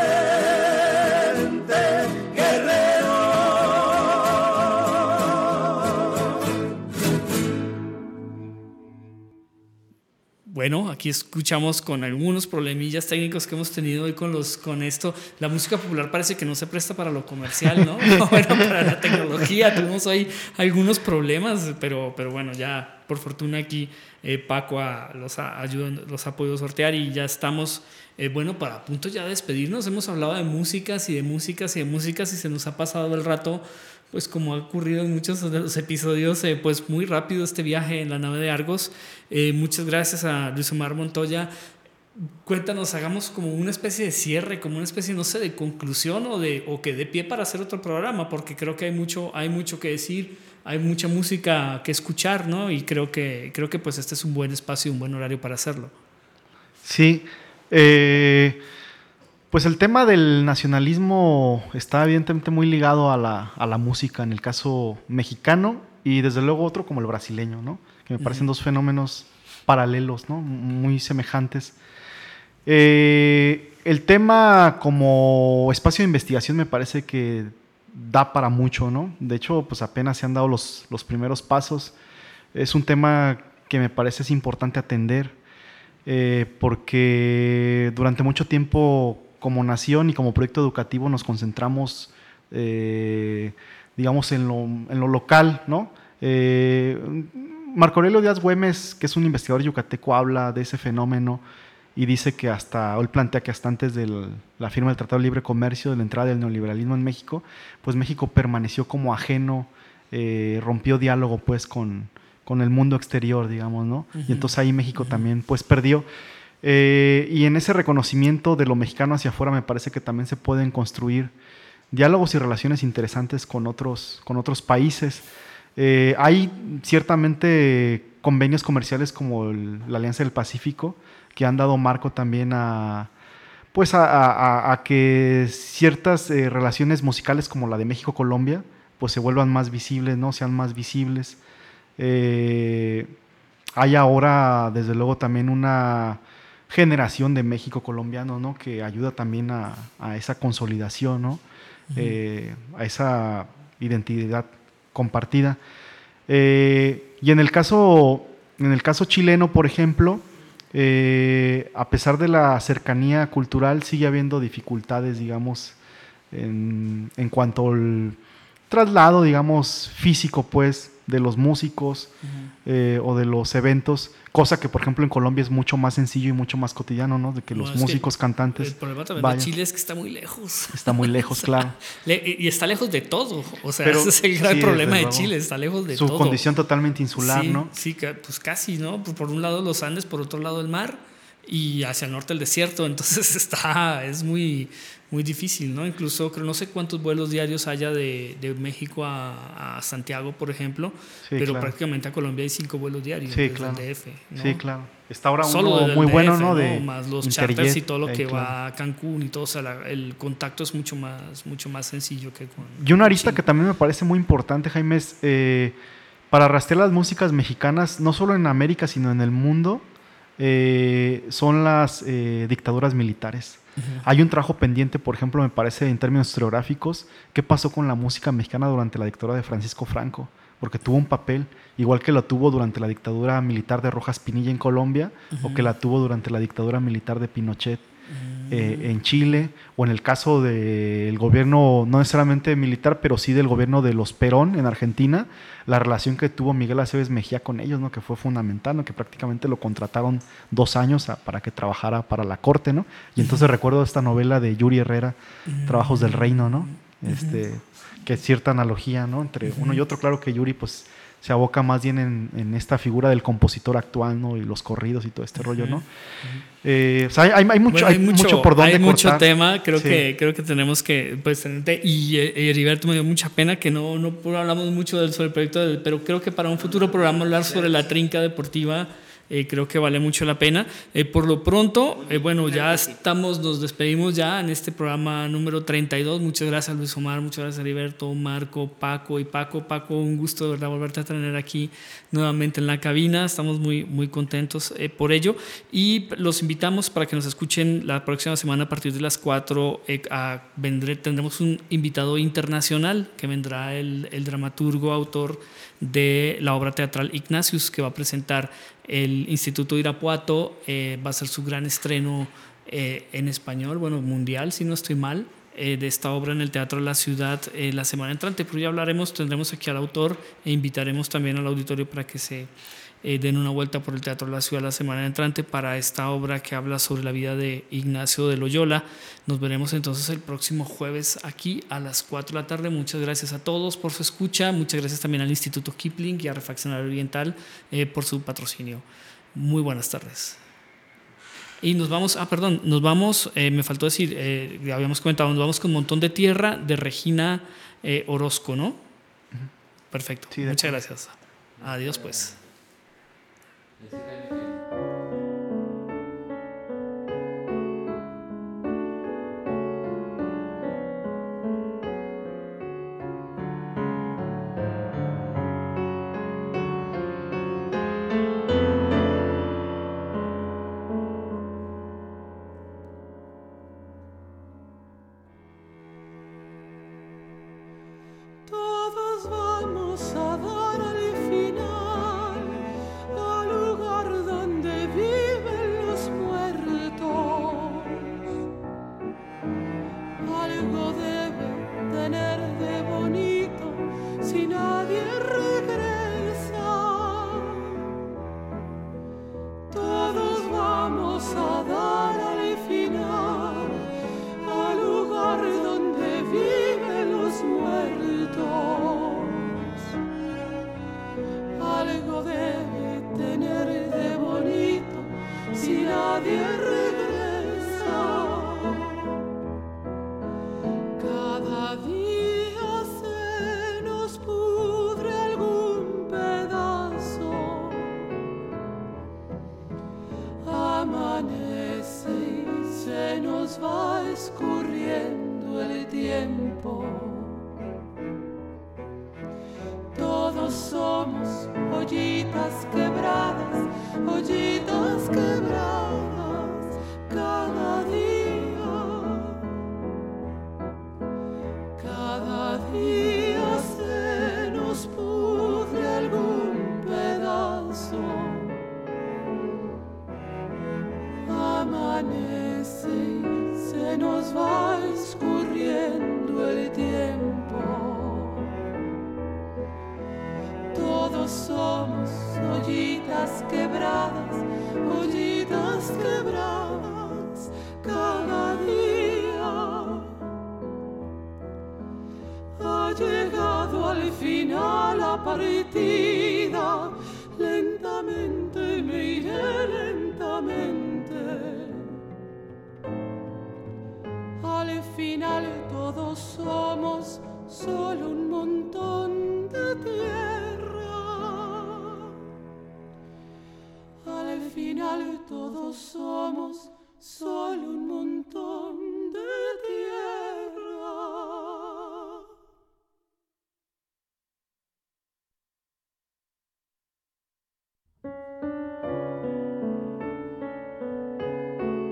Bueno, aquí escuchamos con algunos problemillas técnicos que hemos tenido hoy con, los, con esto. La música popular parece que no se presta para lo comercial, ¿no? bueno, para la tecnología. Tuvimos hoy algunos problemas, pero, pero bueno, ya por fortuna aquí eh, Paco los, ha, los ha podido sortear y ya estamos, eh, bueno, para punto ya de despedirnos. Hemos hablado de músicas y de músicas y de músicas y se nos ha pasado el rato pues como ha ocurrido en muchos de los episodios, eh, pues muy rápido este viaje en la nave de Argos. Eh, muchas gracias a Luis Omar Montoya. Cuéntanos, hagamos como una especie de cierre, como una especie, no sé, de conclusión o, de, o que dé pie para hacer otro programa, porque creo que hay mucho, hay mucho que decir, hay mucha música que escuchar, ¿no? Y creo que, creo que pues este es un buen espacio, un buen horario para hacerlo. Sí. Eh, pues el tema del nacionalismo está evidentemente muy ligado a la, música, en el caso mexicano, y desde luego otro como el brasileño, ¿no? Que me parecen dos fenómenos paralelos, ¿no? Muy semejantes. Eh, el tema como espacio de investigación me parece que da para mucho, ¿no? De hecho, pues apenas se han dado los, los primeros pasos. Es un tema que me parece es importante atender, eh, porque durante mucho tiempo como nación y como proyecto educativo nos concentramos, eh, digamos, en lo, local, ¿no? Eh, Marco Aurelio Díaz Güemes, que es un investigador yucateco, habla de ese fenómeno y dice que hasta, él plantea que hasta antes de la firma del Tratado de Libre Comercio, de la entrada del neoliberalismo en México, pues México permaneció como ajeno, eh, rompió diálogo pues con, con, el mundo exterior, digamos, ¿no? Y entonces ahí México también pues perdió. Eh, y en ese reconocimiento de lo mexicano hacia afuera me parece que también se pueden construir diálogos y relaciones interesantes con otros, con otros países. Eh, hay ciertamente convenios comerciales como la Alianza del Pacífico que han dado marco también a, pues a, que ciertas eh, relaciones musicales como la de México-Colombia pues se vuelvan más visibles, ¿no? sean más visibles. hay ahora, desde luego, también una generación de México colombiano, ¿no? Que ayuda también a, esa consolidación, ¿no? Eh, a esa identidad compartida. Eh, y en el caso, en el caso chileno, por ejemplo, eh, a pesar de la cercanía cultural, sigue habiendo dificultades, digamos, en, en cuanto al traslado, digamos, físico, pues, de los músicos o de los eventos Cosa que, por ejemplo, en Colombia es mucho más sencillo y mucho más cotidiano, ¿no? De que los músicos, cantantes. El problema también de Chile es que está muy lejos. Está muy lejos, claro. y está lejos de todo. O sea, ese es el gran problema de Chile, está lejos de todo. Su condición totalmente insular, ¿no? Sí, pues casi, ¿no? Por un lado los Andes, por otro lado el mar y hacia el norte el desierto. Entonces está, es muy, muy difícil, ¿no? Incluso creo, no sé cuántos vuelos diarios haya de, de México a, a, Santiago, por ejemplo, pero prácticamente a Colombia hay cinco vuelos diarios sí, claro. DF. Sí, claro. Está ahora Solo muy bueno, ¿no? De Más los charters y todo lo que va a Cancún y todo, o sea, el contacto es mucho más, mucho más sencillo que con... Y una arista que también me parece muy importante, Jaime, es eh, para rastrear las músicas mexicanas, no solo en América, sino en el mundo, eh, son las eh, dictaduras militares. Hay un trabajo pendiente, por ejemplo, me parece, en términos historiográficos, qué pasó con la música mexicana durante la dictadura de Francisco Franco. porque tuvo un papel, igual que lo tuvo durante la dictadura militar de Rojas Pinilla en Colombia, o que la tuvo durante la dictadura militar de Pinochet eh, en Chile, o en el caso del gobierno, no necesariamente militar, pero sí del gobierno de los Perón en Argentina, la relación que tuvo Miguel Aceves Mejía con ellos, ¿no? que fue fundamental, ¿no? que prácticamente lo contrataron dos años para que trabajara para la corte, ¿no? Y entonces recuerdo esta novela de Yuri Herrera, Trabajos del Reino, ¿no? Este, que es cierta analogía, ¿no? Entre uno y otro, claro que Yuri, pues se aboca más bien en, esta figura del compositor actual, ¿no? Y los corridos y todo este rollo, ¿no? Eh, o sea, hay, mucho, hay, mucho, por donde Hay mucho tema, creo, que, creo que tenemos que, pues, y, y, Heriberto me dio mucha pena que no, no hablamos mucho del, sobre el proyecto, pero creo que para un futuro programa hablar sobre la trinca deportiva eh, creo que vale mucho la pena. Eh, por lo pronto, eh, bueno, ya estamos, nos despedimos ya en este programa número 32. Muchas gracias Luis Omar, muchas gracias Heriberto, Marco, Paco y Paco. Paco, un gusto de verdad volverte a tener aquí nuevamente en la cabina. Estamos muy, muy contentos por ello. Y los invitamos para que nos escuchen la próxima semana a partir de las 4. vendré, tendremos un invitado internacional que vendrá el, el dramaturgo, autor de la obra teatral Ignatius, que va a presentar el Instituto Irapuato, eh, va a ser su gran estreno eh, en español, bueno, mundial, si no estoy mal, eh, de esta obra en el Teatro de la Ciudad la semana entrante. Pero ya hablaremos, tendremos aquí al autor e invitaremos también al auditorio para que se eh, den una vuelta por el Teatro de la Ciudad la semana entrante para esta obra que habla sobre la vida de Ignacio de Loyola. Nos veremos entonces el próximo jueves aquí a las 4 de la tarde. Muchas gracias a todos por su escucha. Muchas gracias también al Instituto Kipling y a Refaccionario Oriental eh, por su patrocinio. Muy buenas tardes. Y nos vamos, ah, perdón, nos vamos, eh, me faltó decir, habíamos comentado, nos vamos con un montón de tierra de Regina Orozco, ¿no? Perfecto. Muchas gracias. Adiós, pues. Al final